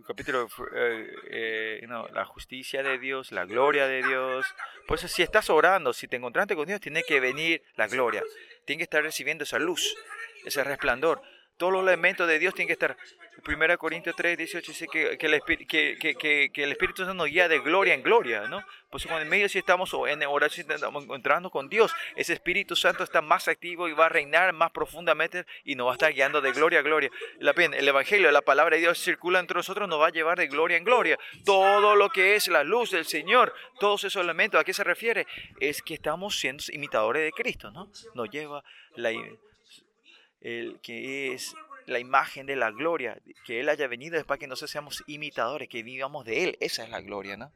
capítulo, eh, eh, no, la justicia de Dios, la gloria de Dios. Por eso si estás orando, si te encontraste con Dios, tiene que venir la gloria. Tiene que estar recibiendo esa luz, ese resplandor. Todos los elementos de Dios tienen que estar 1 Corintios 3, 18 dice que, el, Espíritu Santo nos guía de gloria en gloria, ¿no? Pues cuando en medio si estamos en oración estamos encontrando con Dios, ese Espíritu Santo está más activo y va a reinar más profundamente y nos va a estar guiando de gloria a gloria. La, el Evangelio, la palabra de Dios circula entre nosotros, nos va a llevar de gloria en gloria. Todo lo que es la luz del Señor, todos esos elementos, ¿a qué se refiere? Es que estamos siendo imitadores de Cristo, ¿no? Nos lleva la, el que es la imagen de la gloria, que Él haya venido es para que nosotros seamos imitadores, que vivamos de Él. Esa es la gloria, ¿no?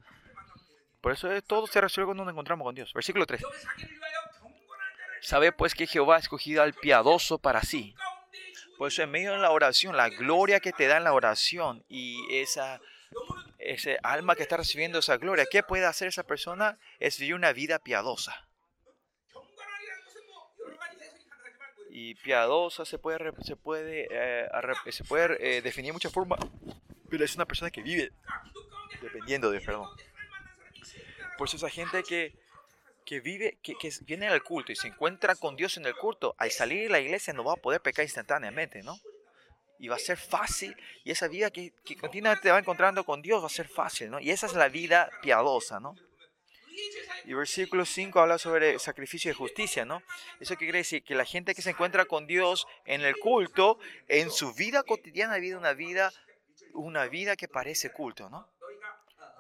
Por eso todo se resuelve cuando nos encontramos con Dios. Versículo 3. Sabe pues que Jehová ha escogido al piadoso para sí. Por eso en medio de la oración, la gloria que te da en la oración y esa, ese alma que está recibiendo esa gloria, ¿qué puede hacer esa persona? Es vivir una vida piadosa. Y piadosa se puede, se puede, eh, se puede eh, definir de muchas formas, pero es una persona que vive dependiendo de perdón. Por eso esa gente que, que vive, que, que viene al culto y se encuentra con Dios en el culto, al salir de la iglesia no va a poder pecar instantáneamente, ¿no? Y va a ser fácil, y esa vida que, que continuamente va encontrando con Dios va a ser fácil, ¿no? Y esa es la vida piadosa, ¿no? Y versículo 5 habla sobre sacrificio de justicia, ¿no? Eso quiere decir que la gente que se encuentra con Dios en el culto, en su vida cotidiana vive una vida, una vida que parece culto, ¿no?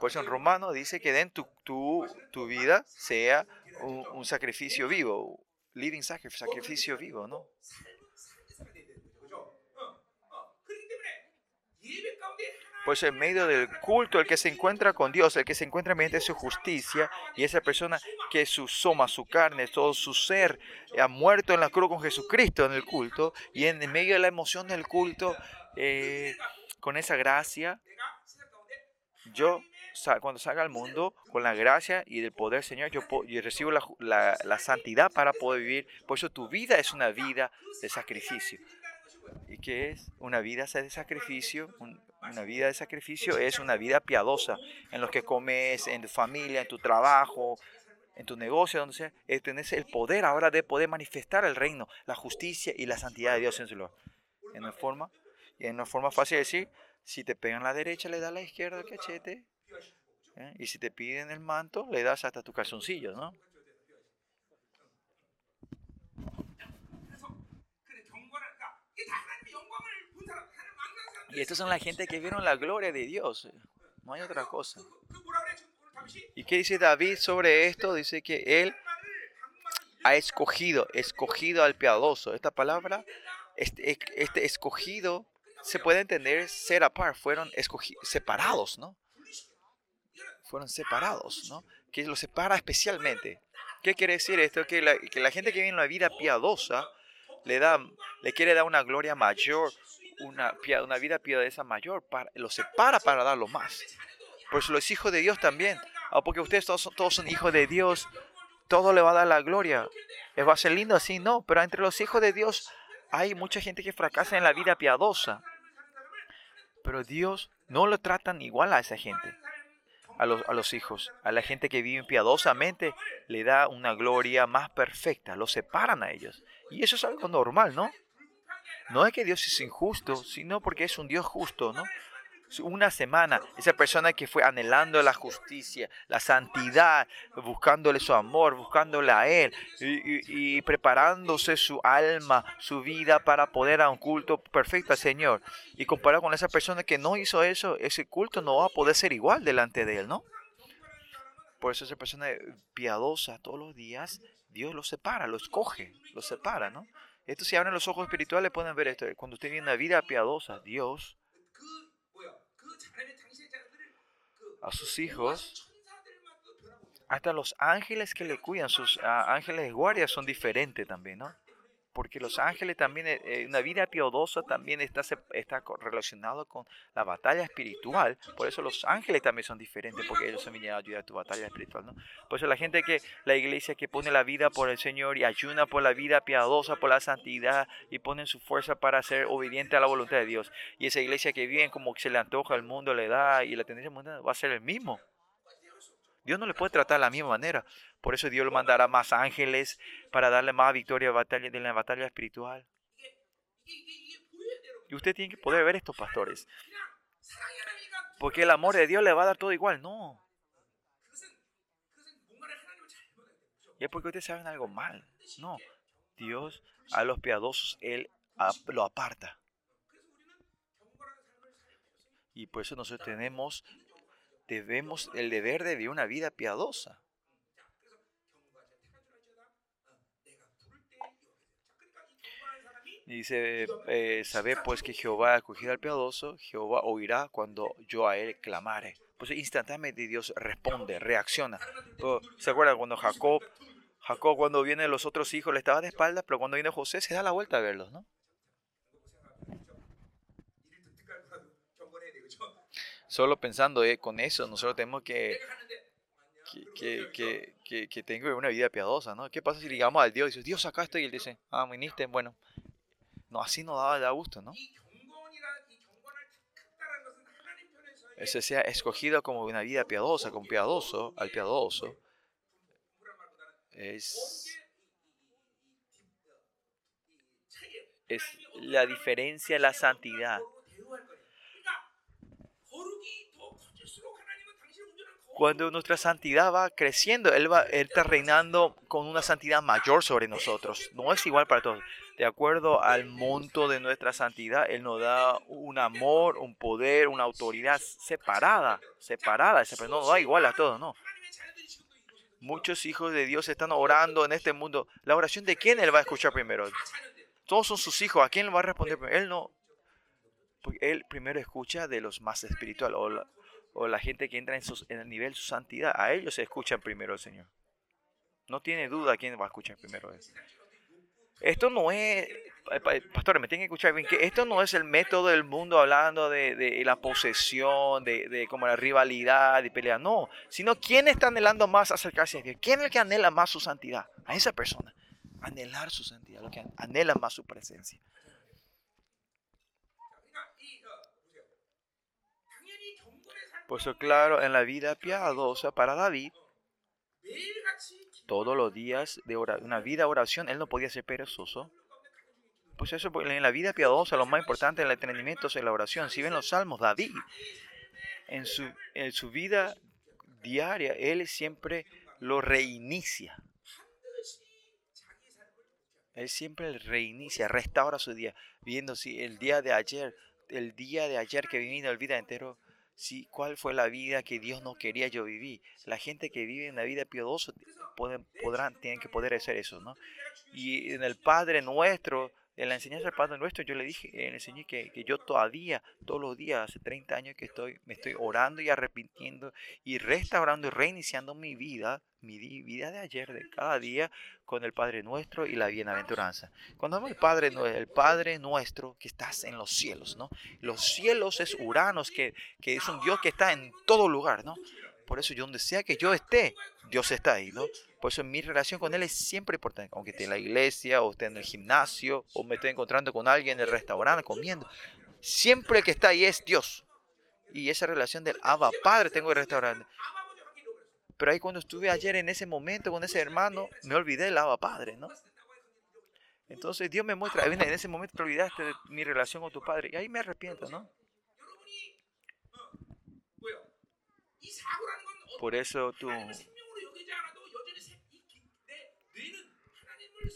Por eso en Romano dice que den tu, tu, tu vida sea un, un, sacrificio vivo, living sacrifice, sacrificio vivo, ¿no? Pues en medio del culto, el que se encuentra con Dios, el que se encuentra mediante su justicia, y esa persona que su soma, su carne, todo su ser, ha muerto en la cruz con Jesucristo en el culto, y en medio de la emoción del culto, eh, con esa gracia, yo cuando salga al mundo, con la gracia y el poder, Señor, yo, yo recibo la, la, santidad para poder vivir. Por eso tu vida es una vida de sacrificio. ¿Y qué es? Una vida de sacrificio. Una vida de sacrificio es una vida piadosa en lo que comes, en tu familia, en tu trabajo, en tu negocio, donde sea. Tienes el poder ahora de poder manifestar el reino, la justicia y la santidad de Dios en su lugar. En una forma, y en una forma fácil de decir, si te pegan la derecha, le das a la izquierda el cachete. ¿eh? Y si te piden el manto, le das hasta tu calzoncillo, ¿no? Y estas son la gente que vieron la gloria de Dios. No hay otra cosa. ¿Y qué dice David sobre esto? Dice que él ha escogido, escogido al piadoso. Esta palabra, este, este escogido, se puede entender ser apart. Fueron separados, ¿no? Fueron separados, ¿no? Que los separa especialmente. ¿Qué quiere decir esto? Que la, que la gente que vive en la vida piadosa le, da, le quiere dar una gloria mayor una, vida piadosa mayor, para, lo separa para darlo más. Pues los hijos de Dios también, ah, porque ustedes todos todos son hijos de Dios, todo le va a dar la gloria. ¿Va a ser lindo así? No, pero entre los hijos de Dios hay mucha gente que fracasa en la vida piadosa. Pero Dios no lo tratan igual a esa gente, a los, a los hijos. A la gente que vive piadosamente le da una gloria más perfecta, lo separan a ellos. Y eso es algo normal, ¿no? No es que Dios es injusto, sino porque es un Dios justo, ¿no? Una semana, esa persona que fue anhelando la justicia, la santidad, buscándole su amor, buscándole a Él y, preparándose su alma, su vida para poder a un culto perfecto al Señor. Y comparado con esa persona que no hizo eso, ese culto no va a poder ser igual delante de Él, ¿no? Por eso esa persona piadosa todos los días, Dios lo separa, lo escoge, lo separa, ¿no? Esto si abren los ojos espirituales pueden ver esto. Cuando usted tiene una vida piadosa, Dios a sus hijos, hasta los ángeles que le cuidan, sus ángeles de guardia son diferentes también, ¿no? Porque los ángeles también, eh, eh, una vida piadosa también está, está relacionado con la batalla espiritual. Por eso los ángeles también son diferentes, porque ellos han venido a ayudar a tu batalla espiritual. ¿no? Por eso la gente que, la iglesia que pone la vida por el Señor y ayuna por la vida piadosa, por la santidad y ponen su fuerza para ser obediente a la voluntad de Dios. Y esa iglesia que vive como que se le antoja al mundo, le da y la tendencia mundial va a ser el mismo. Dios no le puede tratar de la misma manera. Por eso Dios le mandará más ángeles para darle más victoria en la batalla espiritual. Y usted tiene que poder ver estos pastores. Porque el amor de Dios le va a dar todo igual. No. Y es porque ustedes saben algo mal. No. Dios a los piadosos, Él lo aparta. Y por eso nosotros tenemos debemos el deber de vivir una vida piadosa. Dice, eh, sabe pues que Jehová acogido al piadoso, Jehová oirá cuando yo a él clamare. Pues instantáneamente Dios responde, reacciona. ¿Se acuerdan cuando Jacob, Jacob cuando vienen los otros hijos le estaba de espaldas, pero cuando viene José se da la vuelta a verlos, ¿no? Solo pensando eh, con eso, nosotros tenemos que, que, que, que, que tengo una vida piadosa, ¿no? ¿Qué pasa si digamos al Dios y dice, Dios, acá estoy? Y él dice, ah, viniste, bueno. No, así no daba da gusto, ¿no? Ese sea escogido como una vida piadosa, como piadoso, al piadoso. es, es la diferencia, la santidad. Cuando nuestra santidad va creciendo, Él, va, él está reinando con una santidad mayor sobre nosotros. No es igual para todos. De acuerdo al monto de nuestra santidad, Él nos da un amor, un poder, una autoridad separada, separada, pero no da igual a todos, no. Muchos hijos de Dios están orando en este mundo. La oración de quién Él va a escuchar primero. Todos son sus hijos. ¿A quién le va a responder primero? Él no. Él primero escucha de los más espirituales o la gente que entra en, en el nivel de su santidad, a ellos se escuchan primero el Señor. No tiene duda quién va a escuchar primero Él. Esto no es, eh, pastor, me tienen que escuchar bien, que esto no es el método del mundo hablando de, la posesión, de, como la rivalidad y pelea, no, sino quién está anhelando más acercarse a Dios, quién es el que anhela más su santidad, a esa persona, anhelar su santidad, lo que anhela más su presencia. Por eso, claro, en la vida piadosa para David, todos los días de una vida de oración, él no podía ser perezoso. Pues eso, en la vida piadosa, lo más importante el entendimiento es la oración. Si ven los salmos, David, en su, en su vida diaria, él siempre lo reinicia. Él siempre reinicia, restaura su día, viendo si el día de ayer, el día de ayer que viví el vida entero, Sí, ¿Cuál fue la vida que Dios no quería yo vivir? La gente que vive en la vida piadosa pueden, podrán, tienen que poder hacer eso, ¿no? Y en el Padre nuestro, en la enseñanza del Padre Nuestro, yo le dije, eh, le enseñé que, que, yo todavía, todos los días, hace 30 años que estoy, me estoy orando y arrepintiendo y restaurando y reiniciando mi vida, mi vida de ayer, de cada día, con el Padre Nuestro y la bienaventuranza. Cuando hablamos del Padre, el Padre Nuestro que estás en los cielos, ¿no? Los cielos es Uranos, que, que es un Dios que está en todo lugar, ¿no? Por eso, yo donde sea que yo esté, Dios está ahí, ¿no? Por eso mi relación con Él es siempre importante, aunque esté en la iglesia, o esté en el gimnasio, o me esté encontrando con alguien en el restaurante comiendo. Siempre que está ahí es Dios. Y esa relación del Abba Padre tengo en el restaurante. Pero ahí cuando estuve ayer en ese momento con ese hermano, me olvidé del Abba Padre, ¿no? Entonces Dios me muestra, en ese momento te olvidaste de mi relación con tu padre. Y ahí me arrepiento, ¿no? Por eso tú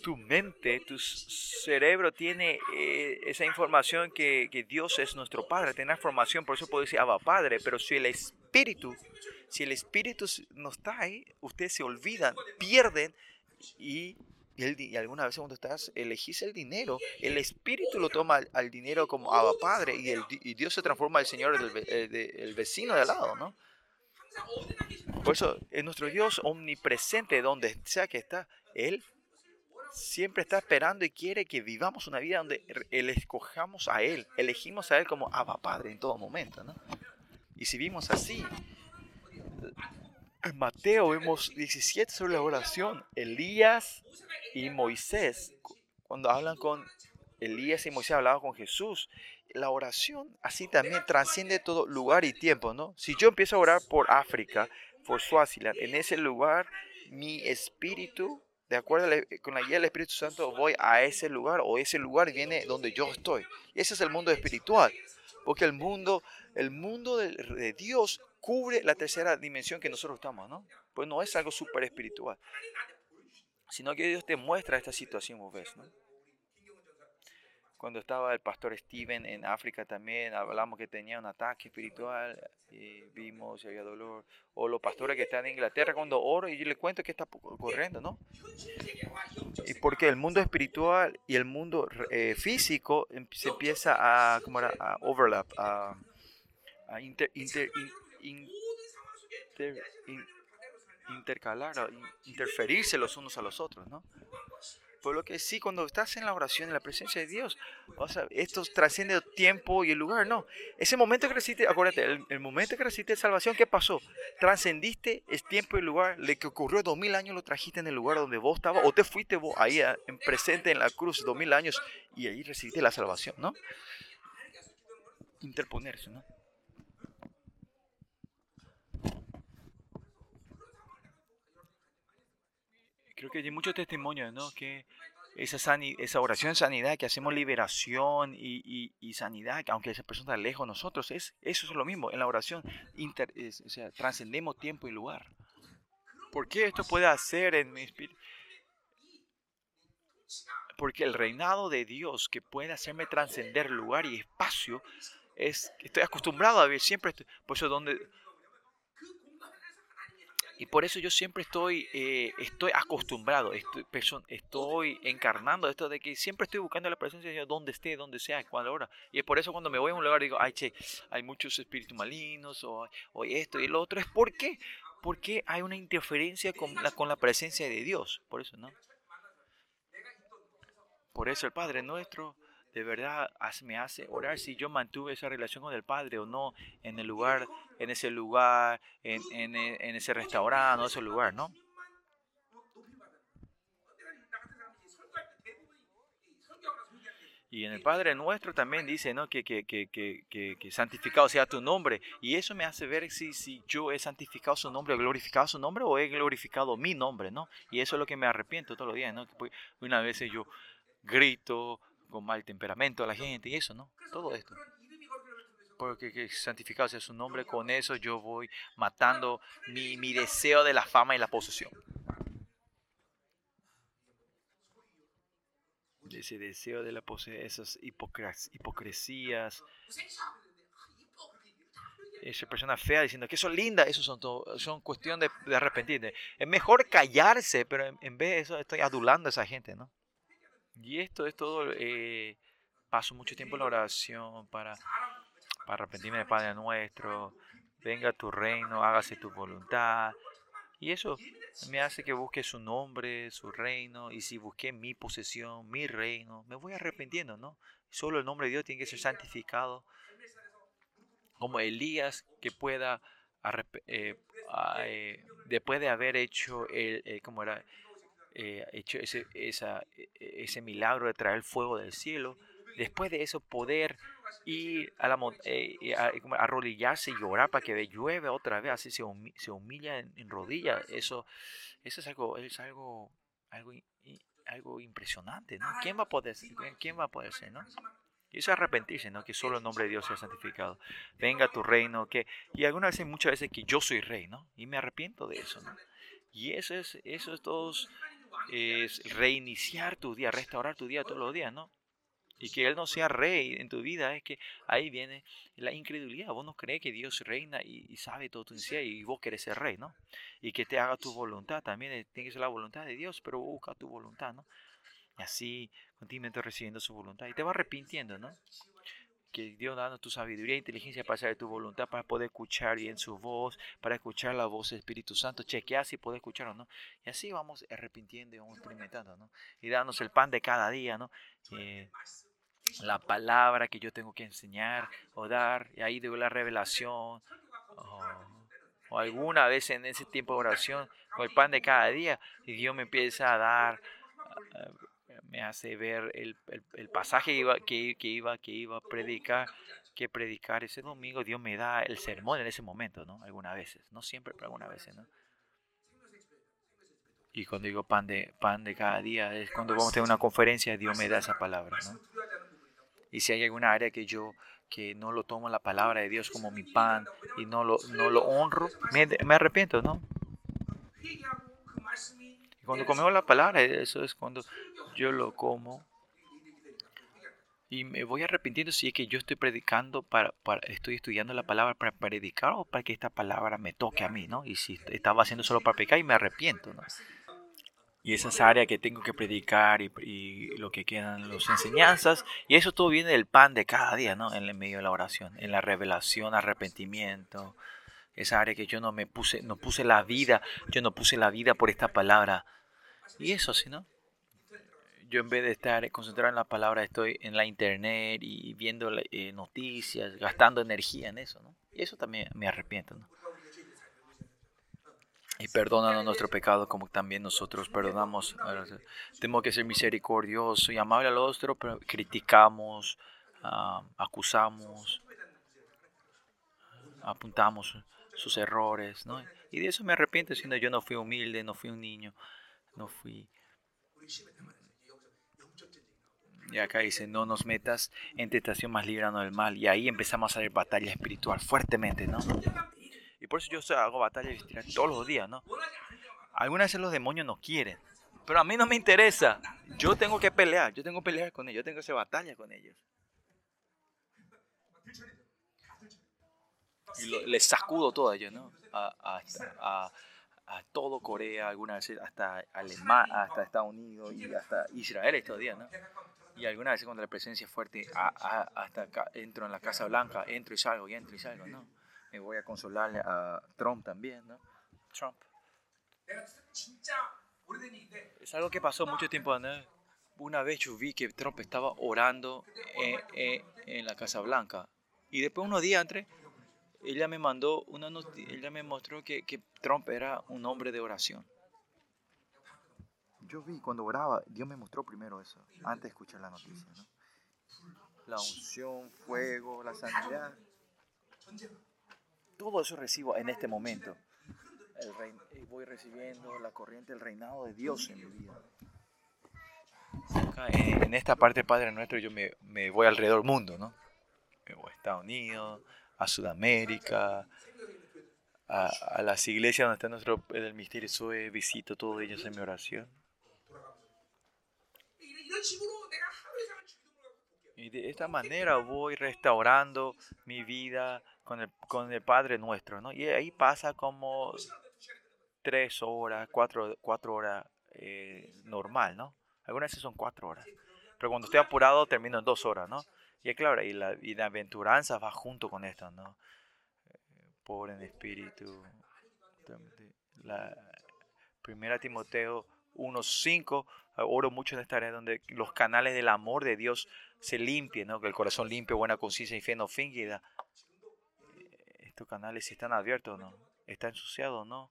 tu mente, tu cerebro tiene eh, esa información que, que, Dios es nuestro Padre, tiene información, por eso puedo decir Abba Padre, pero si el Espíritu, si el Espíritu no está ahí, ustedes se olvidan, pierden y, y, alguna vez cuando estás, elegís el dinero, el Espíritu lo toma al, dinero como Abba Padre y, el, y, Dios se transforma el Señor del el vecino de al lado, ¿no? Por eso, es nuestro Dios omnipresente, donde sea que está, Él siempre está esperando y quiere que vivamos una vida donde él escojamos a Él, elegimos a Él como Abba Padre en todo momento. ¿no? Y si vimos así, en Mateo vemos 17 sobre la oración, Elías y Moisés, cuando hablan con Elías y Moisés hablaban con Jesús, la oración así también trasciende todo lugar y tiempo, ¿no? Si yo empiezo a orar por África, por Suaziland, en ese lugar mi espíritu de acuerdo con la guía del Espíritu Santo, voy a ese lugar o ese lugar viene donde yo estoy. Y ese es el mundo espiritual. Porque el mundo, el mundo de, Dios cubre la tercera dimensión que nosotros estamos, ¿no? Pues no es algo súper espiritual. Sino que Dios te muestra esta situación, vos ves, ¿no? Cuando estaba el pastor Steven en África también, hablamos que tenía un ataque espiritual, y vimos si había dolor. O los pastores que están en Inglaterra cuando oro y yo le cuento que está ocurriendo, ¿no? Y porque el mundo espiritual y el mundo eh, físico em, se empieza a, ¿cómo era? a overlap, a, intercalar, a interferirse los unos a los otros, ¿no? Por lo que sí, cuando estás en la oración, en la presencia de Dios, o sea, esto trasciende el tiempo y el lugar, no. Ese momento que recibiste, acuérdate, el, momento que recibiste salvación, ¿qué pasó? Trascendiste el tiempo y el lugar, lo que ocurrió dos mil años lo trajiste en el lugar donde vos estabas, o te fuiste vos ahí en presente en la cruz dos mil años y ahí recibiste la salvación, ¿no? Interponerse, ¿no? Creo que hay muchos testimonios, ¿no? Que esa, esa oración de sanidad, que hacemos liberación y, sanidad, aunque esa persona está lejos de nosotros, es, eso es lo mismo. En la oración inter, o sea, trascendemos tiempo y lugar. ¿Por qué esto puede hacer en mi espíritu? Porque el reinado de Dios que puede hacerme trascender lugar y espacio, es, estoy acostumbrado a ver siempre, por eso donde, y por eso yo siempre estoy, eh, estoy acostumbrado, estoy, estoy encarnando esto de que siempre estoy buscando la presencia de Dios donde esté, donde sea, cuando hora. Y es por eso cuando me voy a un lugar digo, ay, che, hay muchos espíritus malignos, o, o esto y lo otro. Es porque, porque hay una interferencia con la, con la presencia de Dios. Por eso, ¿no? Por eso el Padre nuestro de verdad me hace orar si yo mantuve esa relación con el Padre o no en el lugar, en ese lugar, en, en, en ese restaurante o ese lugar, ¿no? Y en el Padre nuestro también dice, ¿no? Que, que, que, que, santificado sea tu nombre. Y eso me hace ver si, si yo he santificado su nombre, he glorificado su nombre o he glorificado mi nombre, ¿no? Y eso es lo que me arrepiento todos los días, ¿no? Una vez yo grito, con mal temperamento a la gente y eso, ¿no? Todo esto. Porque que santificado sea su nombre, con eso yo voy matando mi, mi deseo de la fama y la posesión. Ese deseo de la posesión, esas hipocresías, esa persona fea diciendo que son lindas, eso son, todo, son cuestión de, de arrepentirse. Es mejor callarse, pero en, en, vez de eso estoy adulando a esa gente, ¿no? Y esto es todo, eh, paso mucho tiempo en la oración para, para arrepentirme de Padre nuestro, venga tu reino, hágase tu voluntad. Y eso me hace que busque su nombre, su reino, y si busqué mi posesión, mi reino, me voy arrepintiendo, ¿no? Solo el nombre de Dios tiene que ser santificado. Como Elías que pueda, eh, eh, después de haber hecho el, como era, eh, hecho ese, e, e, ese milagro de traer fuego del cielo, después de eso poder ir a la eh, arrodillarse y llorar para que llueve otra vez, así se, se humilla en, rodillas, eso, eso es algo, es algo, algo, algo impresionante, ¿no? ¿Quién va a poder ser? ¿Quién va a poder ser, no? Y eso es arrepentirse, ¿no? Que solo el nombre de Dios sea santificado. Venga tu reino, que... Y algunas veces, muchas veces que yo soy rey, ¿no? Y me arrepiento de eso, ¿no? Y eso es, eso es todos es reiniciar tu día, restaurar tu día todos los días, ¿no? Y que Él no sea rey en tu vida, es que ahí viene la incredulidad. Vos no crees que Dios reina y, sabe todo tu día y vos querés ser rey, ¿no? Y que te haga tu voluntad también, eh, tiene que ser la voluntad de Dios, pero busca tu voluntad, ¿no? Y así continuamente recibiendo su voluntad. Y te va arrepintiendo, ¿no? Que Dios dando tu sabiduría e inteligencia para hacer tu voluntad, para poder escuchar bien su voz, para escuchar la voz del Espíritu Santo, chequear si puede escuchar o no. Y así vamos arrepintiendo y vamos experimentando, ¿no? Y darnos el pan de cada día, ¿no? Eh, la palabra que yo tengo que enseñar o dar, y ahí doy la revelación, o, alguna vez en ese tiempo de oración, con el pan de cada día, y Dios me empieza a dar me hace ver el, el, pasaje iba, que, que, iba, que iba a predicar, que predicar ese domingo, Dios me da el sermón en ese momento, ¿no? Algunas veces, no siempre, pero algunas veces, ¿no? Y cuando digo pan de, pan de cada día, es cuando vamos a tener una conferencia, Dios me da esa palabra, ¿no? Y si hay alguna área que yo que no lo tomo la palabra de Dios como mi pan y no lo, no lo honro, me arrepiento, ¿no? Y cuando comemos la palabra, eso es cuando yo lo como y me voy arrepintiendo si es que yo estoy predicando, para, para, estoy estudiando la palabra para predicar o para que esta palabra me toque a mí, ¿no? Y si estaba haciendo solo para predicar y me arrepiento, ¿no? Y esas áreas que tengo que predicar y, y, lo que quedan, las enseñanzas, y eso todo viene del pan de cada día, ¿no? En el medio de la oración, en la revelación, arrepentimiento, esa área que yo no me puse, no puse la vida, yo no puse la vida por esta palabra. Y eso, ¿sí, no? Yo en vez de estar concentrado en la palabra, estoy en la internet y viendo eh, noticias, gastando energía en eso, ¿no? Y eso también me arrepiento, ¿no? Y perdónanos nuestro pecado como también nosotros perdonamos. Tenemos que ser misericordiosos y amables al otro, pero criticamos, ah, acusamos, apuntamos sus errores, ¿no? Y de eso me arrepiento, siendo yo no fui humilde, no fui un niño, no fui. Y acá dice, no nos metas en tentación más librando del mal. Y ahí empezamos a hacer batalla espiritual fuertemente, ¿no? Y por eso yo hago batalla espiritual todos los días, ¿no? Algunas veces los demonios no quieren. Pero a mí no me interesa. Yo tengo que pelear. Yo tengo que pelear con ellos. Yo tengo que hacer batalla con ellos. Y les sacudo todo ellos, ¿no? A, a, a, todo Corea, algunas veces hasta Alemania, hasta Estados Unidos y hasta Israel estos días, ¿no? Y algunas veces cuando la presencia es fuerte, hasta acá, entro en la Casa Blanca, entro y salgo, y entro y salgo, ¿no? Me voy a consolarle a Trump también, ¿no? Trump. Es algo que pasó mucho tiempo ¿no? Una vez yo vi que Trump estaba orando en, en, la Casa Blanca. Y después unos días antes, ella me mandó una ella me mostró que, que Trump era un hombre de oración. Yo vi cuando oraba, Dios me mostró primero eso, antes de escuchar la noticia. ¿no? La unción, fuego, la sanidad. Todo eso recibo en este momento. El voy recibiendo la corriente del reinado de Dios en mi vida. en, esta parte, Padre Nuestro, yo me, me voy alrededor del mundo, ¿no? Estados Unidos, a Sudamérica, a, a, las iglesias donde está nuestro el misterio Sue, visito todos ellos en mi oración. Y de esta manera voy restaurando mi vida con el, con el Padre nuestro, ¿no? Y ahí pasa como tres horas, cuatro, cuatro horas eh, normal, ¿no? Algunas veces son cuatro horas. Pero cuando estoy apurado termino en dos horas, ¿no? Y claro, y la, y aventuranza va junto con esto, ¿no? Pobre en espíritu. La primera Timoteo 1.5, oro mucho en esta área donde los canales del amor de Dios se limpien, ¿no? Que el corazón limpio, buena conciencia y fe no fingida. Estos canales si están abiertos, ¿no? ¿Está ensuciado no?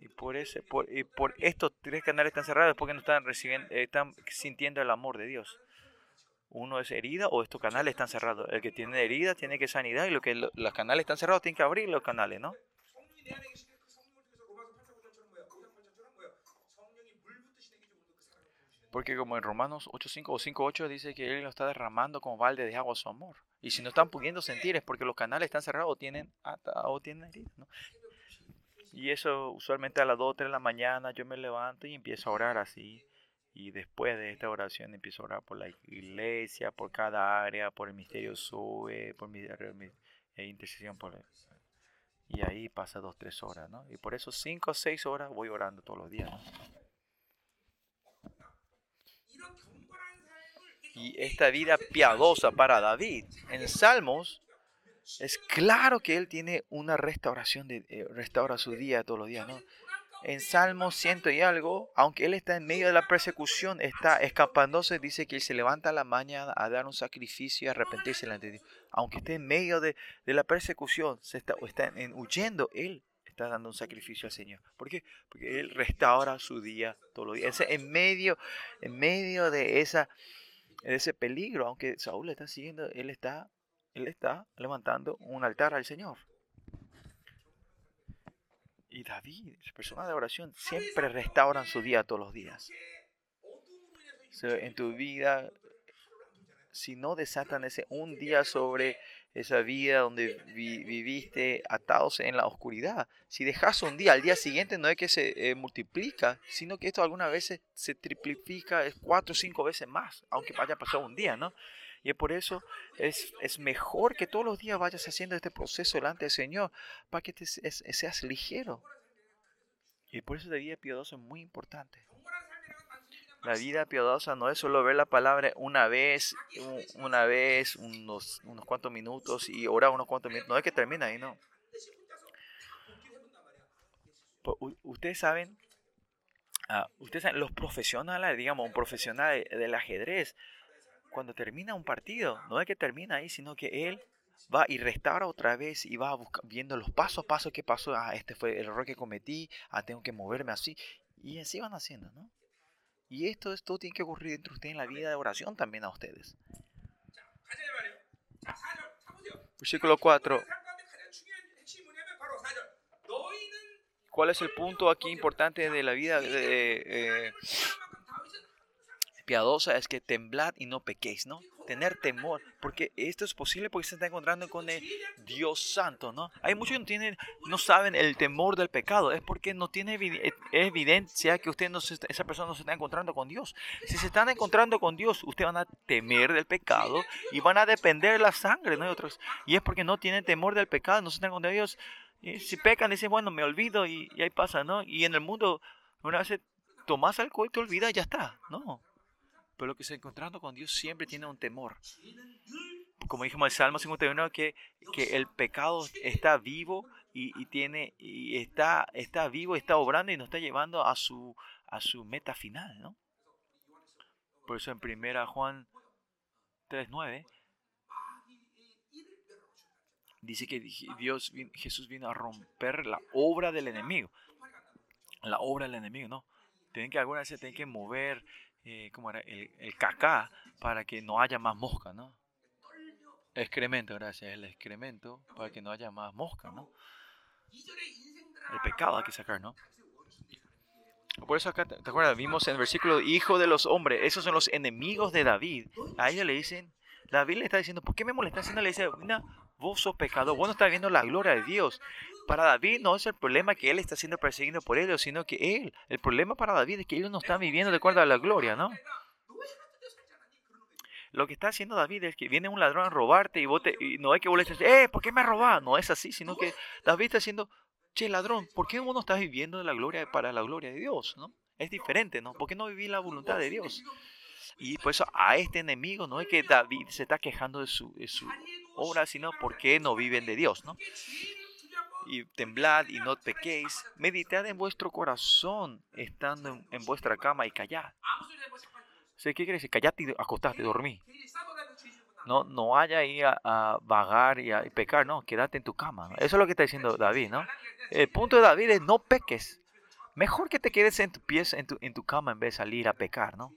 Y por, ese, por, y por estos tres canales están cerrados porque no están recibiendo, están sintiendo el amor de Dios. Uno es herida o estos canales están cerrados. El que tiene herida tiene que sanidad y lo que los canales están cerrados tiene que abrir los canales, ¿no? Porque como en Romanos 8.5 o 5.8 dice que Él lo está derramando como balde de agua su amor. Y si no están pudiendo sentir es porque los canales están cerrados o tienen, o tienen heridas. ¿no? Y eso usualmente a las 2 o 3 de la mañana yo me levanto y empiezo a orar así. Y después de esta oración empiezo a orar por la iglesia, por cada área, por el misterio sube, por mi, mi, intercesión por él. Y ahí pasa 2 3 horas, ¿no? Y por eso 5 o 6 horas voy orando todos los días. Y esta vida piadosa para David en Salmos es claro que él tiene una restauración, de, eh, restaura su día todos los días, ¿no? En Salmo ciento y algo, aunque él está en medio de la persecución, está escapándose, dice que él se levanta a la mañana a dar un sacrificio y arrepentirse delante de Dios. Aunque esté en medio de, la persecución, se está, está en, huyendo, él está dando un sacrificio al Señor. ¿Por qué? Porque él restaura su día todos los días. En medio, en medio de, esa, de ese peligro, aunque Saúl le está siguiendo, él está él está levantando un altar al Señor. Y David, persona de oración, siempre restauran su día todos los días. en tu vida, si no desatan ese un día sobre esa vida donde viviste atados en la oscuridad, si dejas un día, al día siguiente no es que se eh, multiplica, sino que esto algunas veces se triplifica cuatro o cinco veces más, aunque haya pasado un día, ¿no? Y por eso es, es, mejor que todos los días vayas haciendo este proceso delante del Señor para que te, seas ligero. Y por eso la vida piadosa es muy importante. La vida piadosa no es solo ver la palabra una vez, una vez, unos, unos cuantos minutos y orar unos cuantos minutos. No es que termina ahí, no. Ustedes saben, ah, ustedes saben, los profesionales, digamos, un profesional del ajedrez, cuando termina un partido, no es que termina ahí, sino que él va y restaura otra vez y va viendo los pasos a paso que pasó. Ah, este fue el error que cometí, ah, tengo que moverme así. Y así van haciendo, ¿no? Y esto, esto tiene que ocurrir entre ustedes en la vida de oración también a ustedes. Versículo 4. ¿Cuál es el punto aquí importante de la vida de, eh, piadosa? Es que temblad y no pequéis, ¿no? Tener temor, porque esto es posible porque se está encontrando con el Dios Santo, ¿no? Hay muchos que no, tienen, no saben el temor del pecado, es porque no tiene evidencia que usted no esa persona no se está encontrando con Dios. Si se están encontrando con Dios, ustedes van a temer del pecado y van a depender de la sangre, ¿no? Y, otros, y es porque no tienen temor del pecado, no se están con Dios. Y si pecan, dicen, bueno, me olvido y, y ahí pasa, ¿no? Y en el mundo, una vez tomas alcohol y te olvidas, ya está, ¿no? Pero lo que se encontrando con Dios siempre tiene un temor. Como dijimos en el Salmo 51, que, que el pecado está vivo y, tiene, y está, está vivo, está obrando y nos está llevando a su, a su meta final, ¿no? Por eso en 1 Juan 3.9 dice que Dios, Jesús vino a romper la obra del enemigo. La obra del enemigo, ¿no? Tienen que alguna vez se tienen que mover, eh, ¿cómo era? El, el, cacá para que no haya más mosca, ¿no? Excremento, gracias, el excremento para que no haya más mosca, ¿no? El pecado hay que sacar, ¿no? Por eso acá, ¿te acuerdas? Vimos en el versículo, hijo de los hombres, esos son los enemigos de David. A ellos le dicen, David le está diciendo, ¿por qué me molestas? Le dice, vos sos pecador, vos no estás viendo la gloria de Dios. Para David no es el problema que él está siendo perseguido por ellos, sino que él, el problema para David es que ellos no están viviendo de acuerdo a la gloria, ¿no? Lo que está haciendo David es que viene un ladrón a robarte y, vos no hay que vos le eh, ¿por qué me robado? No es así, sino que David está diciendo, che, ladrón, ¿por qué vos no estás viviendo de la gloria para la gloria de Dios? ¿no? Es diferente, ¿no? ¿Por qué no vivís la voluntad de Dios? Y por eso a este enemigo no es que David se está quejando de su, de su obra, sino porque no viven de Dios, ¿no? Y temblad y no pequéis, meditad en vuestro corazón estando en, vuestra cama y callad. ¿Qué quiere decir? Callate y acostate, dormí. No, no vaya ahí a, vagar y a pecar, no, quédate en tu cama. Eso es lo que está diciendo David, ¿no? El punto de David es no peques. Mejor que te quedes en tu pies, en tu, en tu cama, en vez de salir a pecar, ¿no?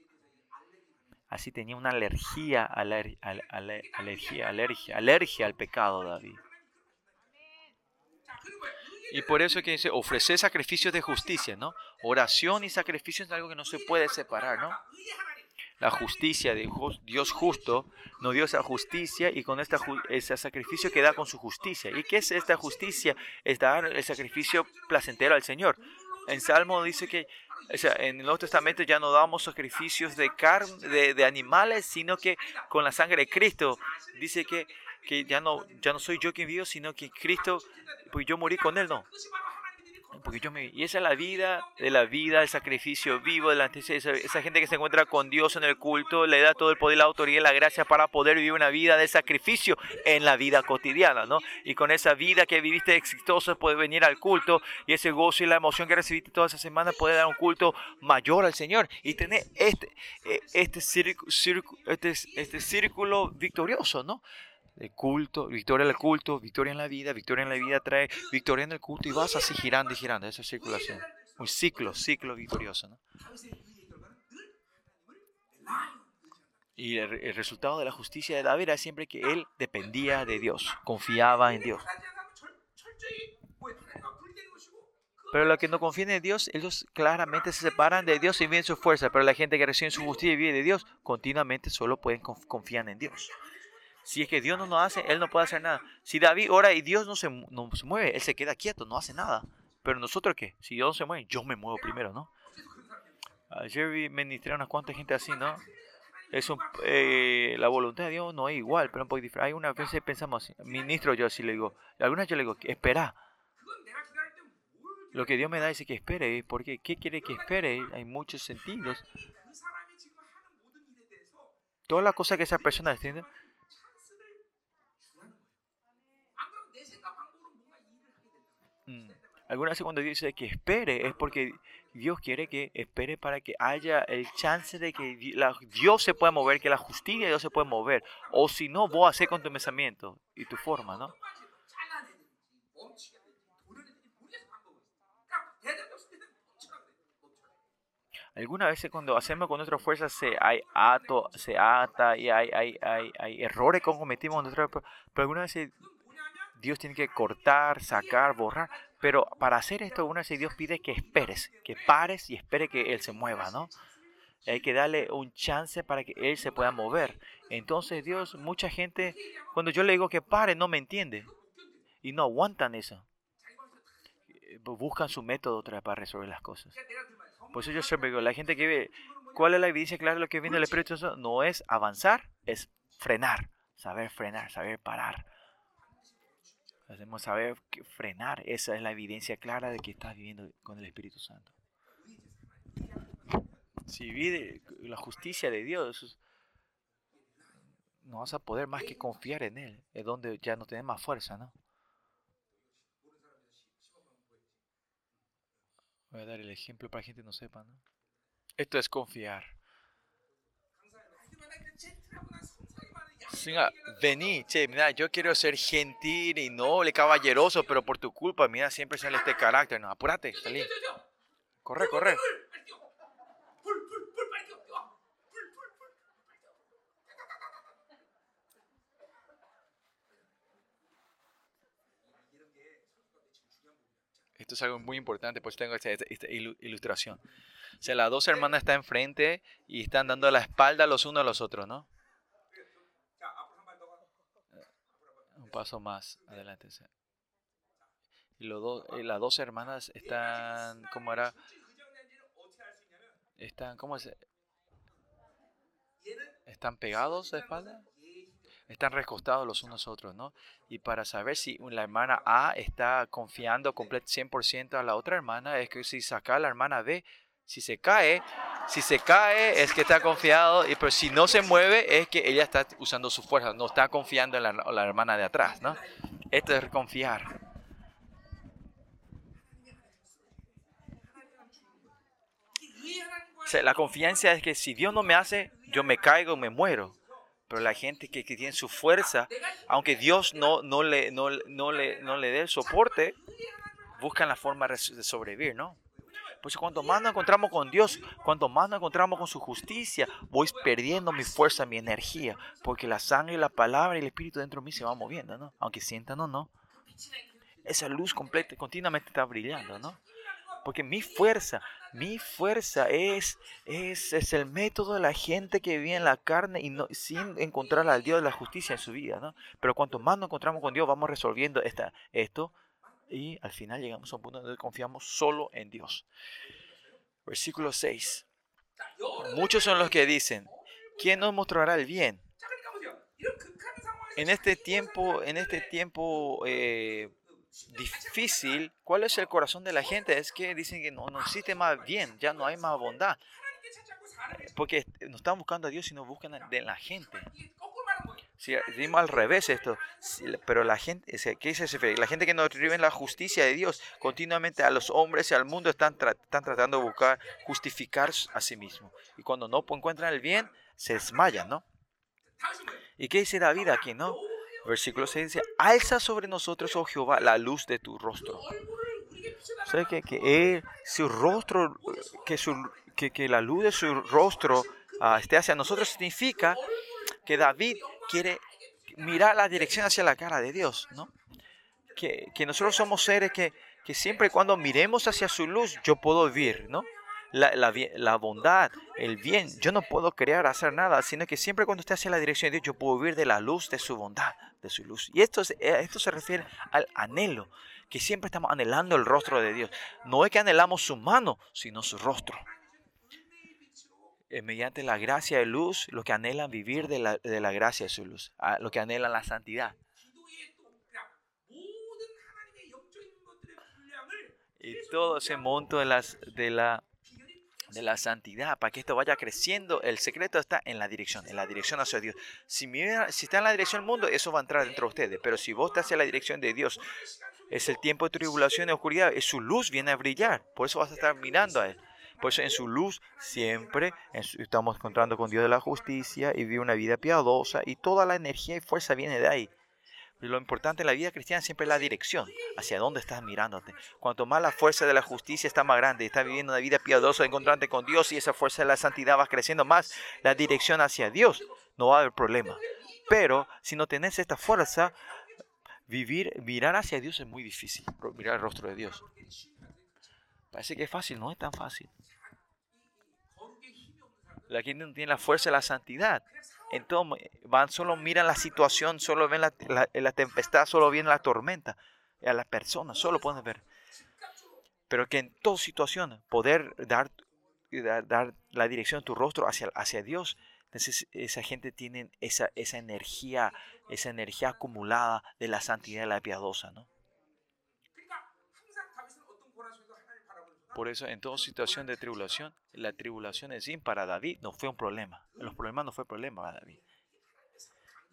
Así tenía una alergia, alergia, alergia, alergia al pecado, David. Y por eso que dice, ofrecer sacrificios de justicia, ¿no? Oración y sacrificio es algo que no se puede separar, ¿no? La justicia de Dios justo nos dio esa justicia y con esta, ese sacrificio que da con su justicia. ¿Y qué es esta justicia? Es dar el sacrificio placentero al Señor. En Salmo dice que o sea, en el Nuevo Testamento ya no damos sacrificios de carne, de, animales, sino que con la sangre de Cristo. Dice que, que ya, no, ya no soy yo quien vivo, sino que Cristo, pues yo morí con Él, no. Porque yo me, y esa es la vida de la vida, el sacrificio vivo, de la, esa, esa, gente que se encuentra con Dios en el culto, le da todo el poder, la autoridad y la gracia para poder vivir una vida de sacrificio en la vida cotidiana, ¿no? Y con esa vida que viviste exitosa, puedes venir al culto y ese gozo y la emoción que recibiste toda esa semana puede dar un culto mayor al Señor y tener este, e, este, este, este círculo victorioso, ¿no? El culto, victoria el culto, victoria en la vida, victoria en la vida trae victoria en el culto y vas así girando y girando, esa circulación. Un ciclo, ciclo victorioso. ¿no? Y el, resultado de la justicia de David era siempre que él dependía de Dios, confiaba en Dios. Pero los que no confían en Dios, ellos claramente se separan de Dios y viven su fuerza. Pero la gente que recibe su justicia y vive de Dios, continuamente solo pueden confiar en Dios. Si es que Dios no lo hace, Él no puede hacer nada. Si David ora y Dios no se, no se mueve, Él se queda quieto, no hace nada. Pero nosotros qué? Si Dios no se mueve, yo me muevo primero, ¿no? Ayer vi ministré a unas cuantas gente así, ¿no? Es un, eh, la voluntad de Dios no es igual, pero un poco diferente. Hay una vez pensamos ministro yo así le digo, algunas yo le digo, espera. Lo que Dios me da dice que espere, porque ¿qué quiere que espere? Hay muchos sentidos. Todas las cosas que esa persona entiende, Algunas veces cuando Dios dice que espere es porque Dios quiere que espere para que haya el chance de que Dios se pueda mover, que la justicia de Dios se pueda mover. O si no, vos hacer con tu pensamiento y tu forma, ¿no? Algunas veces cuando hacemos con nuestras fuerzas se, hay ato, se ata y hay, hay, hay, hay errores que cometimos. Pero algunas veces Dios tiene que cortar, sacar, borrar. Pero para hacer esto, una vez Dios pide que esperes, que pares y espere que Él se mueva, ¿no? Hay que darle un chance para que Él se pueda mover. Entonces Dios, mucha gente, cuando yo le digo que pare, no me entiende. Y no aguantan eso. Buscan su método otra vez para resolver las cosas. Por eso yo siempre digo, la gente que ve, ¿cuál es la evidencia clara de lo que viene del Espíritu Santo? No es avanzar, es frenar. Saber frenar, saber parar. Hacemos saber frenar. Esa es la evidencia clara de que estás viviendo con el Espíritu Santo. Si vive la justicia de Dios, no vas a poder más que confiar en Él. Es donde ya no tienes más fuerza, ¿no? Voy a dar el ejemplo para que la gente no sepa, ¿no? Esto es confiar. Vení, che, mira, yo quiero ser gentil y noble, caballeroso, pero por tu culpa, mira, siempre sale este carácter. No, apúrate, salí. Corre, corre. Esto es algo muy importante, pues tengo esta, ilustración. O sea, las dos hermanas están enfrente y están dando la espalda los unos a los otros, ¿no? Un paso más adelante. Y, los dos, las dos hermanas están, ¿cómo era? Están, ¿cómo es? ¿Están pegados de espalda? están recostados los unos otros, ¿no? Y para saber si la hermana A está confiando 100% a la otra hermana, es que si saca a la hermana B, si se cae, si se cae es que está confiado, pero si no se mueve es que ella está usando su fuerza, no está confiando en la, hermana de atrás, ¿no? Esto es confiar. la confianza es que si Dios no me hace, yo me caigo, me muero. Pero la gente que, tiene su fuerza, aunque Dios no, no, le, no, le, no le dé el soporte, buscan la forma de sobrevivir, ¿no? Pues cuanto más nos encontramos con Dios, cuanto más nos encontramos con su justicia, voy perdiendo mi fuerza, mi energía, porque la sangre, la palabra y el espíritu dentro de mí se van moviendo, ¿no? Aunque sientan o no. Esa luz completa continuamente está brillando, ¿no? Porque mi fuerza, mi fuerza es, es, es, el método de la gente que vive en la carne y no, sin encontrar al Dios de la justicia en su vida. ¿no? Pero cuanto más nos encontramos con Dios, vamos resolviendo esta, esto y al final llegamos a un punto donde confiamos solo en Dios. Versículo 6. Muchos son los que dicen, ¿quién nos mostrará el bien? En este tiempo, en este tiempo eh, difícil, ¿cuál es el corazón de la gente? Es que dicen que no, no existe más bien, ya no hay más bondad. Porque no están buscando a Dios, sino buscan de la gente. Si dimos al revés esto, pero la gente, ¿qué dice La gente que no vive en la justicia de Dios, continuamente a los hombres y al mundo están, están tratando de buscar justificar a sí mismos. Y cuando no encuentran el bien, se desmayan, ¿no? ¿Y qué dice David aquí, no? Versículo 6 dice, alza sobre nosotros, oh Jehová, la luz de tu rostro. O que, que su rostro, que, su, que, que, la luz de su rostro uh, esté hacia nosotros significa que David quiere mirar la dirección hacia la cara de Dios, ¿no? Que, que nosotros somos seres que, que siempre cuando miremos hacia su luz, yo puedo vivir, ¿no? la, la, la, bondad, el bien. Yo no puedo crear, hacer nada, sino que siempre cuando esté hacia la dirección de Dios, yo puedo vivir de la luz de su bondad, de su luz. Y esto, esto se refiere al anhelo, que siempre estamos anhelando el rostro de Dios. No es que anhelamos su mano, sino su rostro. Es mediante la gracia de luz, lo que anhelan vivir de la, de la gracia de su luz, lo que anhelan la santidad. Y todo ese monto de, las, de la de la santidad, para que esto vaya creciendo. El secreto está en la dirección, en la dirección hacia Dios. Si, si está en la dirección del mundo, eso va a entrar dentro de ustedes. Pero si vos estás hacia la dirección de Dios, es el tiempo de tribulación y oscuridad, es su luz viene a brillar. Por eso vas a estar mirando a Él. Por eso en su luz siempre estamos encontrando con Dios de la justicia y vive una vida piadosa y toda la energía y fuerza viene de ahí. Lo importante en la vida cristiana siempre es la dirección, hacia dónde estás mirándote. Cuanto más la fuerza de la justicia está más grande, estás viviendo una vida piadosa, encontrándote con Dios y esa fuerza de la santidad va creciendo más, la dirección hacia Dios, no va a haber problema. Pero si no tenés esta fuerza, vivir, mirar hacia Dios es muy difícil, mirar el rostro de Dios. Parece que es fácil, no es tan fácil. La gente no tiene la fuerza de la santidad. Entonces van, solo miran la situación, solo ven la, la, tempestad, solo ven la tormenta. A las personas, solo pueden ver. Pero que en toda situación poder dar, dar, la dirección de tu rostro hacia, hacia Dios, entonces esa gente tiene esa, esa energía, esa energía acumulada de la santidad de la piadosa, ¿no? Por eso, en toda situación de tribulación, la tribulación en sí para David no fue un problema. Los problemas no fue problema para David.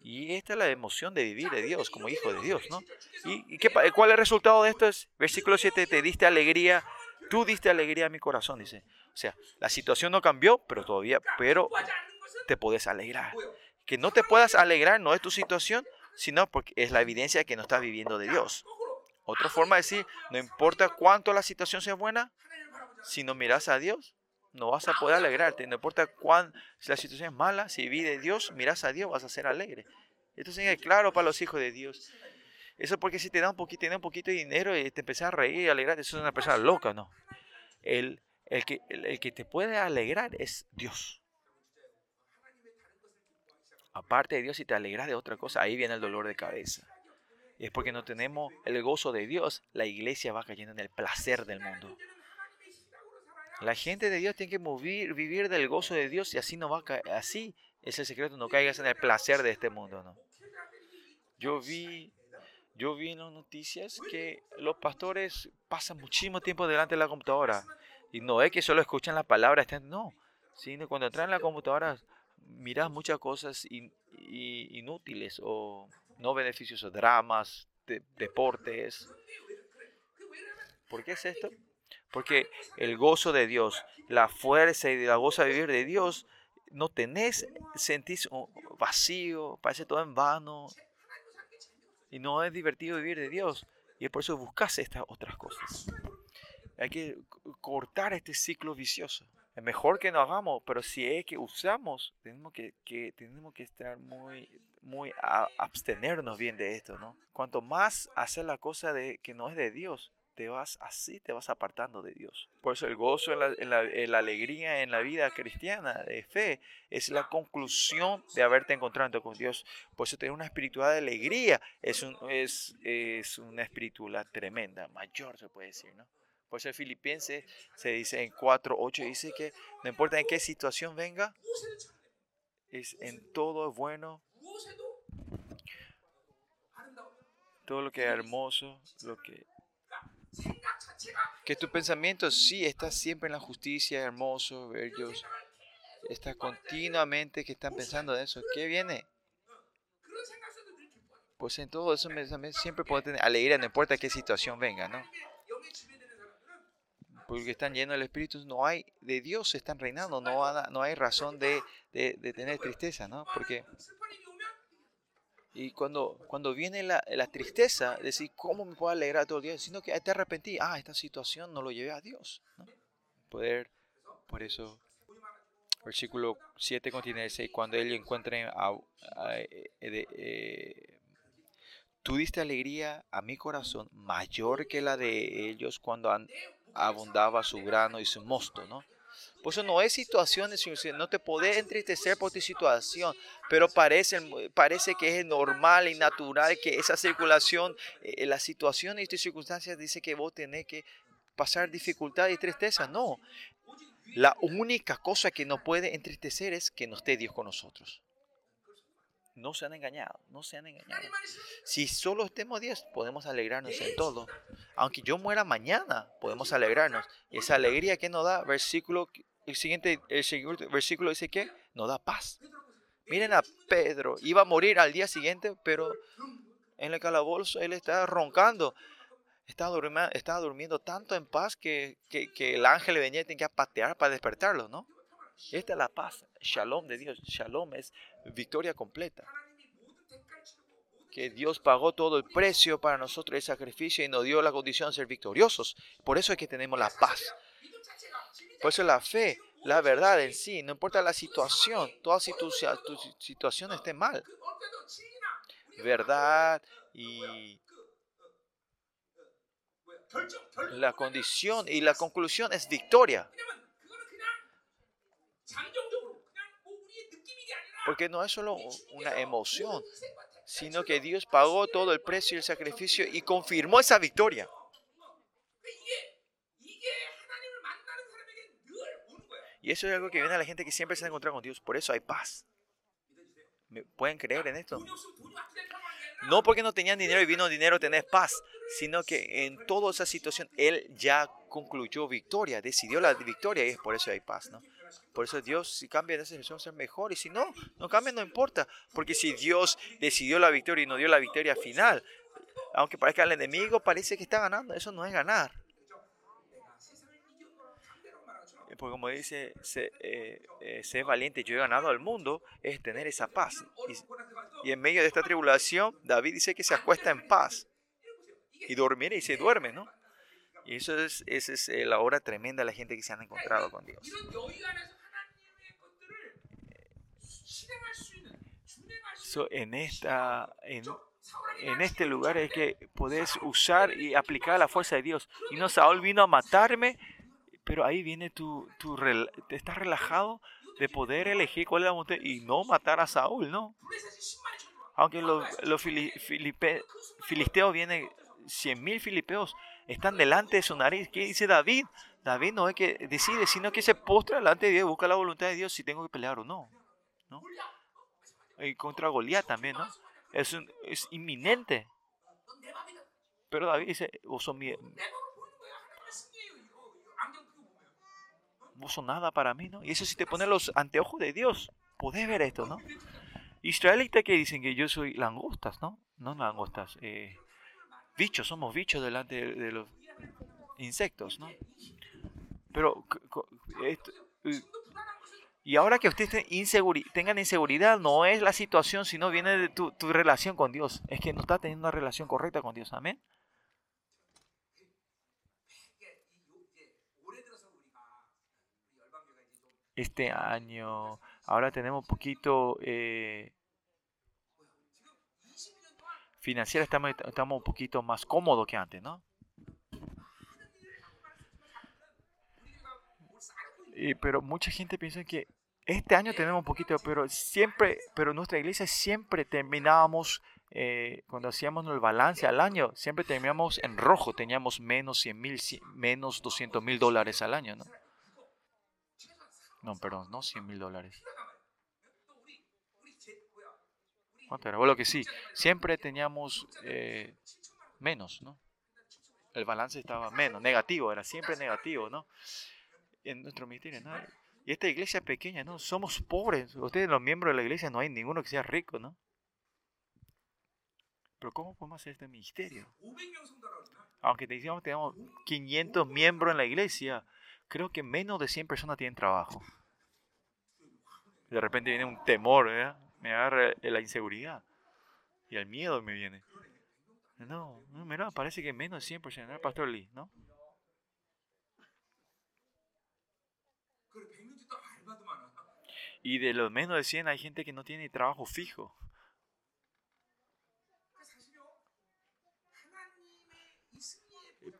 Y esta es la emoción de vivir de Dios, como hijo de Dios, ¿no? ¿Y, qué, cuál es el resultado de esto? Es, versículo 7, te diste alegría, tú diste alegría a mi corazón, dice. O sea, la situación no cambió, pero todavía, pero te puedes alegrar. Que no te puedas alegrar no es tu situación, sino porque es la evidencia de que no estás viviendo de Dios. Otra forma de decir, no importa cuánto la situación sea buena, si no miras a Dios, no vas a poder alegrarte. No importa cuán, si la situación es mala, si vive Dios, miras a Dios, vas a ser alegre. Esto es claro para los hijos de Dios. Eso porque si te da un poquito, un poquito de dinero y te empiezas a reír y alegrar, eso es una persona loca, ¿no? El, el, que, el, que te puede alegrar es Dios. Aparte de Dios, si te alegras de otra cosa, ahí viene el dolor de cabeza. Y es porque no tenemos el gozo de Dios, la iglesia va cayendo en el placer del mundo. La gente de Dios tiene que vivir del gozo de Dios y así no va a. Así es el secreto, no caigas en el placer de este mundo, ¿no? Yo vi, yo vi en las noticias que los pastores pasan muchísimo tiempo delante de la computadora. Y no es que solo escuchan la palabra, no. Sino cuando entran en la computadora miras muchas cosas inútiles o no beneficiosos, dramas, deportes. ¿Por qué es esto? Porque el gozo de Dios, la fuerza y la goza de vivir de Dios, no tenés, sentís vacío, parece todo en vano. Y no es divertido vivir de Dios. Y es por eso buscas estas otras cosas. Hay que cortar este ciclo vicioso. Es mejor que no hagamos, pero si es que usamos, tenemos que, tenemos que estar muy, muy abstenernos bien de esto, ¿no? Cuanto más hacer la cosa de, que no es de Dios, te vas así, te vas apartando de Dios. Por eso el gozo, en la, la, alegría en la vida cristiana de fe es la conclusión de haberte encontrado con Dios. Por eso tener una espiritualidad de alegría es, un, es, es una espiritualidad tremenda, mayor se puede decir, ¿no? Por eso el filipense se dice en 4.8, dice que no importa en qué situación venga, es en todo es bueno, todo lo que es hermoso, lo que que tu pensamiento sí está siempre en la justicia, hermoso, bellos. Está continuamente que están pensando en eso. ¿Qué viene? Pues en todo eso siempre puede tener alegría, no importa qué situación venga, ¿no? Porque están llenos del Espíritu, no hay, de Dios están reinando, no, no hay razón de, de, de tener tristeza, ¿no? Porque y cuando, cuando viene la, la, tristeza, decir, ¿cómo me puedo alegrar todo el día? Sino que te arrepentí, ah, esta situación no lo llevé a Dios. Poder, por eso, versículo 7 contiene ese, cuando él encuentre a, eh, eh, tú diste alegría a mi corazón mayor que la de ellos cuando abundaba su grano y su mosto, ¿no? Por eso no es situaciones, no te podés entristecer por tu situación, pero parece, parece que es normal y natural que esa circulación, eh, la situación y tus circunstancias dice que vos tenés que pasar dificultad y tristeza. No, la única cosa que nos puede entristecer es que no esté Dios con nosotros. No se han engañado, no se han engañado. Si solo estemos Dios, podemos alegrarnos en todo. Aunque yo muera mañana, podemos alegrarnos. Y esa alegría que nos da, versículo el siguiente, el siguiente versículo dice que nos da paz. Miren a Pedro, iba a morir al día siguiente, pero en el calabozo él estaba roncando. Estaba durmiendo, estaba durmiendo tanto en paz que, que, el ángel le venía y tenía que patear para despertarlo, ¿no? Esta es la paz, shalom de Dios. Shalom es victoria completa. Que Dios pagó todo el precio para nosotros el sacrificio y nos dio la condición de ser victoriosos. Por eso es que tenemos la paz. Por eso la fe, la verdad en sí, no importa la situación, toda si tu, situación esté mal. Verdad y La condición y la conclusión es victoria. Porque no es solo una emoción, sino que Dios pagó todo el precio y el sacrificio y confirmó esa victoria. Y eso es algo que viene a la gente que siempre se ha encontrado con Dios. Por eso hay paz. ¿Me ¿Pueden creer en esto? No porque no tenían dinero y vino dinero tenés paz, sino que en toda esa situación Él ya concluyó victoria, decidió la victoria y es por eso hay paz, ¿no? Por eso Dios, si cambia en esa situación, va a ser mejor. Y si no, no cambia, no importa. Porque si Dios decidió la victoria y no dio la victoria final, aunque parezca al enemigo, parece que está ganando. Eso no es ganar. Porque como dice, sé, eh, eh, valiente, yo he ganado al mundo, es tener esa paz. Y, y, en medio de esta tribulación, David dice que se acuesta en paz. Y dormir y se duerme, ¿no? Y eso es, esa es eh, la obra tremenda de la gente que se han encontrado con Dios. en, esta, en, en, este lugar es que puedes usar y aplicar la fuerza de Dios. Y no, Saúl vino a matarme, pero ahí viene tu, tu te estás relajado de poder elegir cuál la voluntad y no matar a Saúl, ¿no? Aunque los, los filisteos vienen, 100.000 filipeos están delante de su nariz. ¿Qué dice David? David no es que decide, sino que se postra delante de Dios, busca la voluntad de Dios si tengo que pelear o no. Y contra Goliat también, ¿no? Es, es inminente. Pero David dice, vos sos, mi, vos sos nada para mí, ¿no? Y eso si te pones los anteojos de Dios, podés ver esto, ¿no? Israelitas que dicen que yo soy langostas, ¿no? No langostas, eh, bichos, somos bichos delante de, los insectos, ¿no? Pero, y ahora que ustedes tengan inseguridad, no es la situación, sino viene de tu, tu relación con Dios. Es que no está teniendo una relación correcta con Dios. Amén. Este año, ahora tenemos un poquito eh, financiera estamos, estamos un poquito más cómodos que antes, ¿no? pero mucha gente piensa que este año tenemos un poquito, pero siempre, pero nuestra iglesia siempre terminábamos, eh, cuando hacíamos el balance al año, siempre terminábamos en rojo, teníamos menos 100 mil, menos 200 mil dólares al año, ¿no? No, perdón, no 100 mil dólares. ¿Cuánto era? Bueno, que sí, siempre teníamos eh, menos, ¿no? El balance estaba menos, negativo, era siempre negativo, ¿no? En nuestro ministerio, ¿no? Y esta iglesia es pequeña, ¿no? Somos pobres. Ustedes, los miembros de la iglesia, no hay ninguno que sea rico, ¿no? Pero ¿cómo podemos hacer este ministerio? Aunque te que tenemos 500 miembros en la iglesia, creo que menos de 100 personas tienen trabajo. De repente viene un temor, ¿verdad? Me agarra la inseguridad y el miedo me viene. No, no parece que menos de 100%, ¿no? Pastor Lee, ¿no? Y de los menos de 100 hay gente que no tiene trabajo fijo.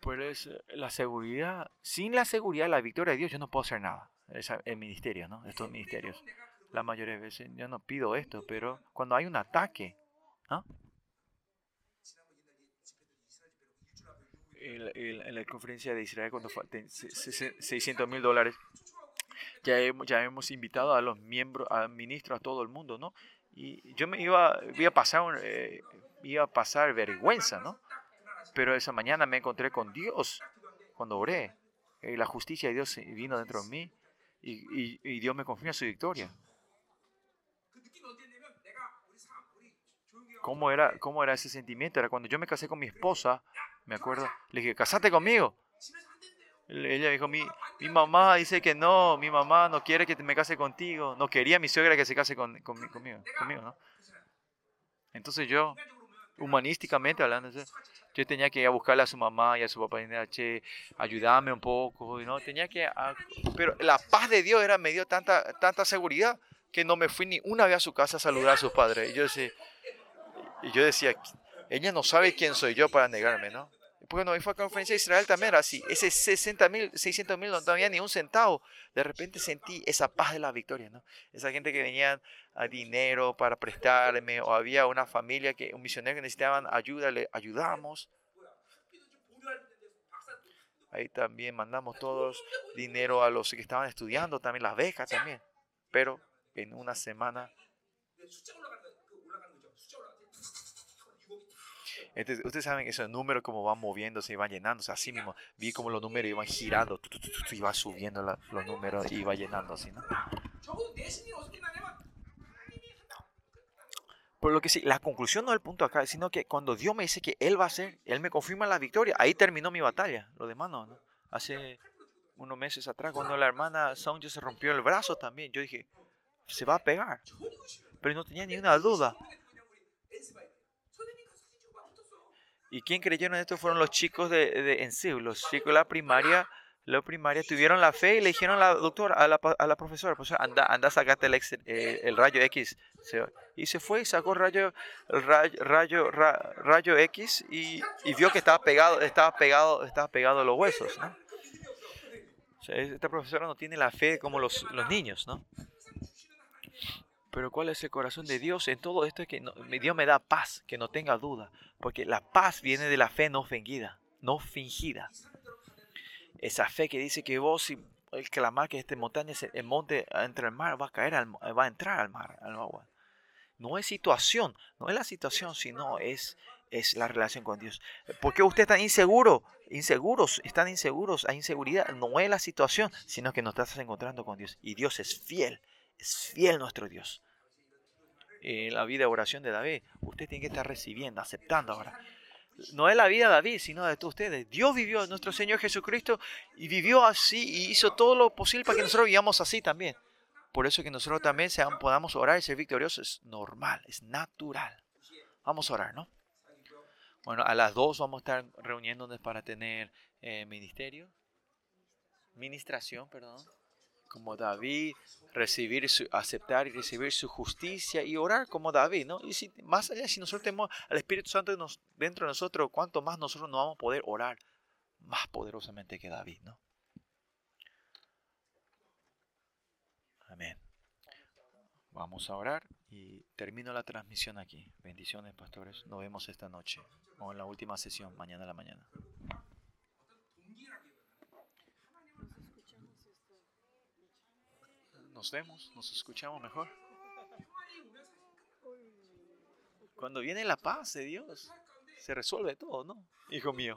Pues la seguridad, sin la seguridad, la victoria de Dios, yo no puedo hacer nada. Es el ministerio, ¿no? Estos ministerios la mayoría de veces yo no pido esto, pero cuando hay un ataque, ¿ah? en, la conferencia de Israel, cuando fue 600 mil dólares, ya hemos, ya hemos invitado a los miembros, a ministros, a todo el mundo, ¿no? Y yo me iba, iba a pasar, eh, iba a pasar vergüenza, ¿no? Pero esa mañana me encontré con Dios cuando oré. La justicia de Dios vino dentro de mí y, y, y Dios me confirma su victoria. ¿Cómo era, ¿Cómo era ese sentimiento? Era cuando yo me casé con mi esposa, me acuerdo, le dije, casate conmigo. Ella dijo, mi, mi mamá dice que no, mi mamá no quiere que me case contigo. No quería mi suegra que se case con, conmigo, conmigo ¿no? Entonces yo, humanísticamente hablando, yo tenía que ir a buscarle a su mamá y a su papá y decir, che, ayúdame un poco, ¿no? Tenía que... Ah, pero la paz de Dios era, me dio tanta, tanta seguridad que no me fui ni una vez a su casa a saludar a sus padres. Y yo decía, y yo decía, ella no sabe quién soy yo para negarme, ¿no? bueno, fue a la conferencia de Israel también era así. Ese 60 mil, 600 mil no tenía ni un centavo. De repente sentí esa paz de la victoria, ¿no? Esa gente que venía a dinero para prestarme, o había una familia, que un misionero que necesitaban ayuda, le ayudamos. Ahí también mandamos todos dinero a los que estaban estudiando, también las becas también. Pero en una semana Ustedes saben esos números como van moviéndose y van llenándose así mismo. Vi como los números iban girando, iba subiendo los números y iba llenando así, ¿no? Por lo que sí, la conclusión no es el punto acá, sino que cuando Dios me dice que Él va a hacer, Él me confirma la victoria, ahí terminó mi batalla. Lo demás no, ¿no? Hace unos meses atrás, cuando la hermana Sonja se rompió el brazo también, yo dije, se va a pegar. Pero no tenía ni una duda. ¿Y quién creyeron esto? Fueron los chicos de, de en sí, los chicos de la primaria. La primaria tuvieron la fe y le dijeron a la doctora, a la, a la profesora, pues anda, anda, sacate el, eh, el rayo X. Y se fue y sacó rayo, rayo, rayo, rayo X y, vio que estaba pegado, estaba pegado, estaba pegado a los huesos, ¿no? O esta profesora no tiene la fe como los, los niños, ¿no? Pero ¿cuál es el corazón de Dios en todo esto? Es que Dios me da paz, que no tenga duda. Porque la paz viene de la fe no fingida, no fingida. Esa fe que dice que vos, si el clamar que este montaña, el monte entre el mar, va a caer, al, va a entrar al mar, al agua. No es situación, no es la situación, sino es, es la relación con Dios. ¿Por qué usted está inseguro? Inseguros, están inseguros, hay inseguridad. No es la situación, sino que nos estás encontrando con Dios. Y Dios es fiel es fiel nuestro Dios. En la vida de oración de David, usted tiene que estar recibiendo, aceptando ahora. No es la vida de David, sino de todos ustedes. Dios vivió, nuestro Señor Jesucristo, y vivió así y hizo todo lo posible para que nosotros vivamos así también. Por eso que nosotros también sean, podamos orar y ser victoriosos es normal, es natural. Vamos a orar, ¿no? Bueno, a las dos vamos a estar reuniéndonos para tener eh, ministerio, ministración, perdón como David, recibir su, aceptar y recibir su justicia y orar como David, ¿no? Y si, más allá, si nosotros tenemos al Espíritu Santo dentro de nosotros, cuánto más nosotros no vamos a poder orar más poderosamente que David, ¿no? Amén. Vamos a orar y termino la transmisión aquí. Bendiciones, pastores. Nos vemos esta noche o en la última sesión, mañana a la mañana. Nos vemos, nos escuchamos mejor. Cuando viene la paz de Dios, se resuelve todo, ¿no? Hijo mío.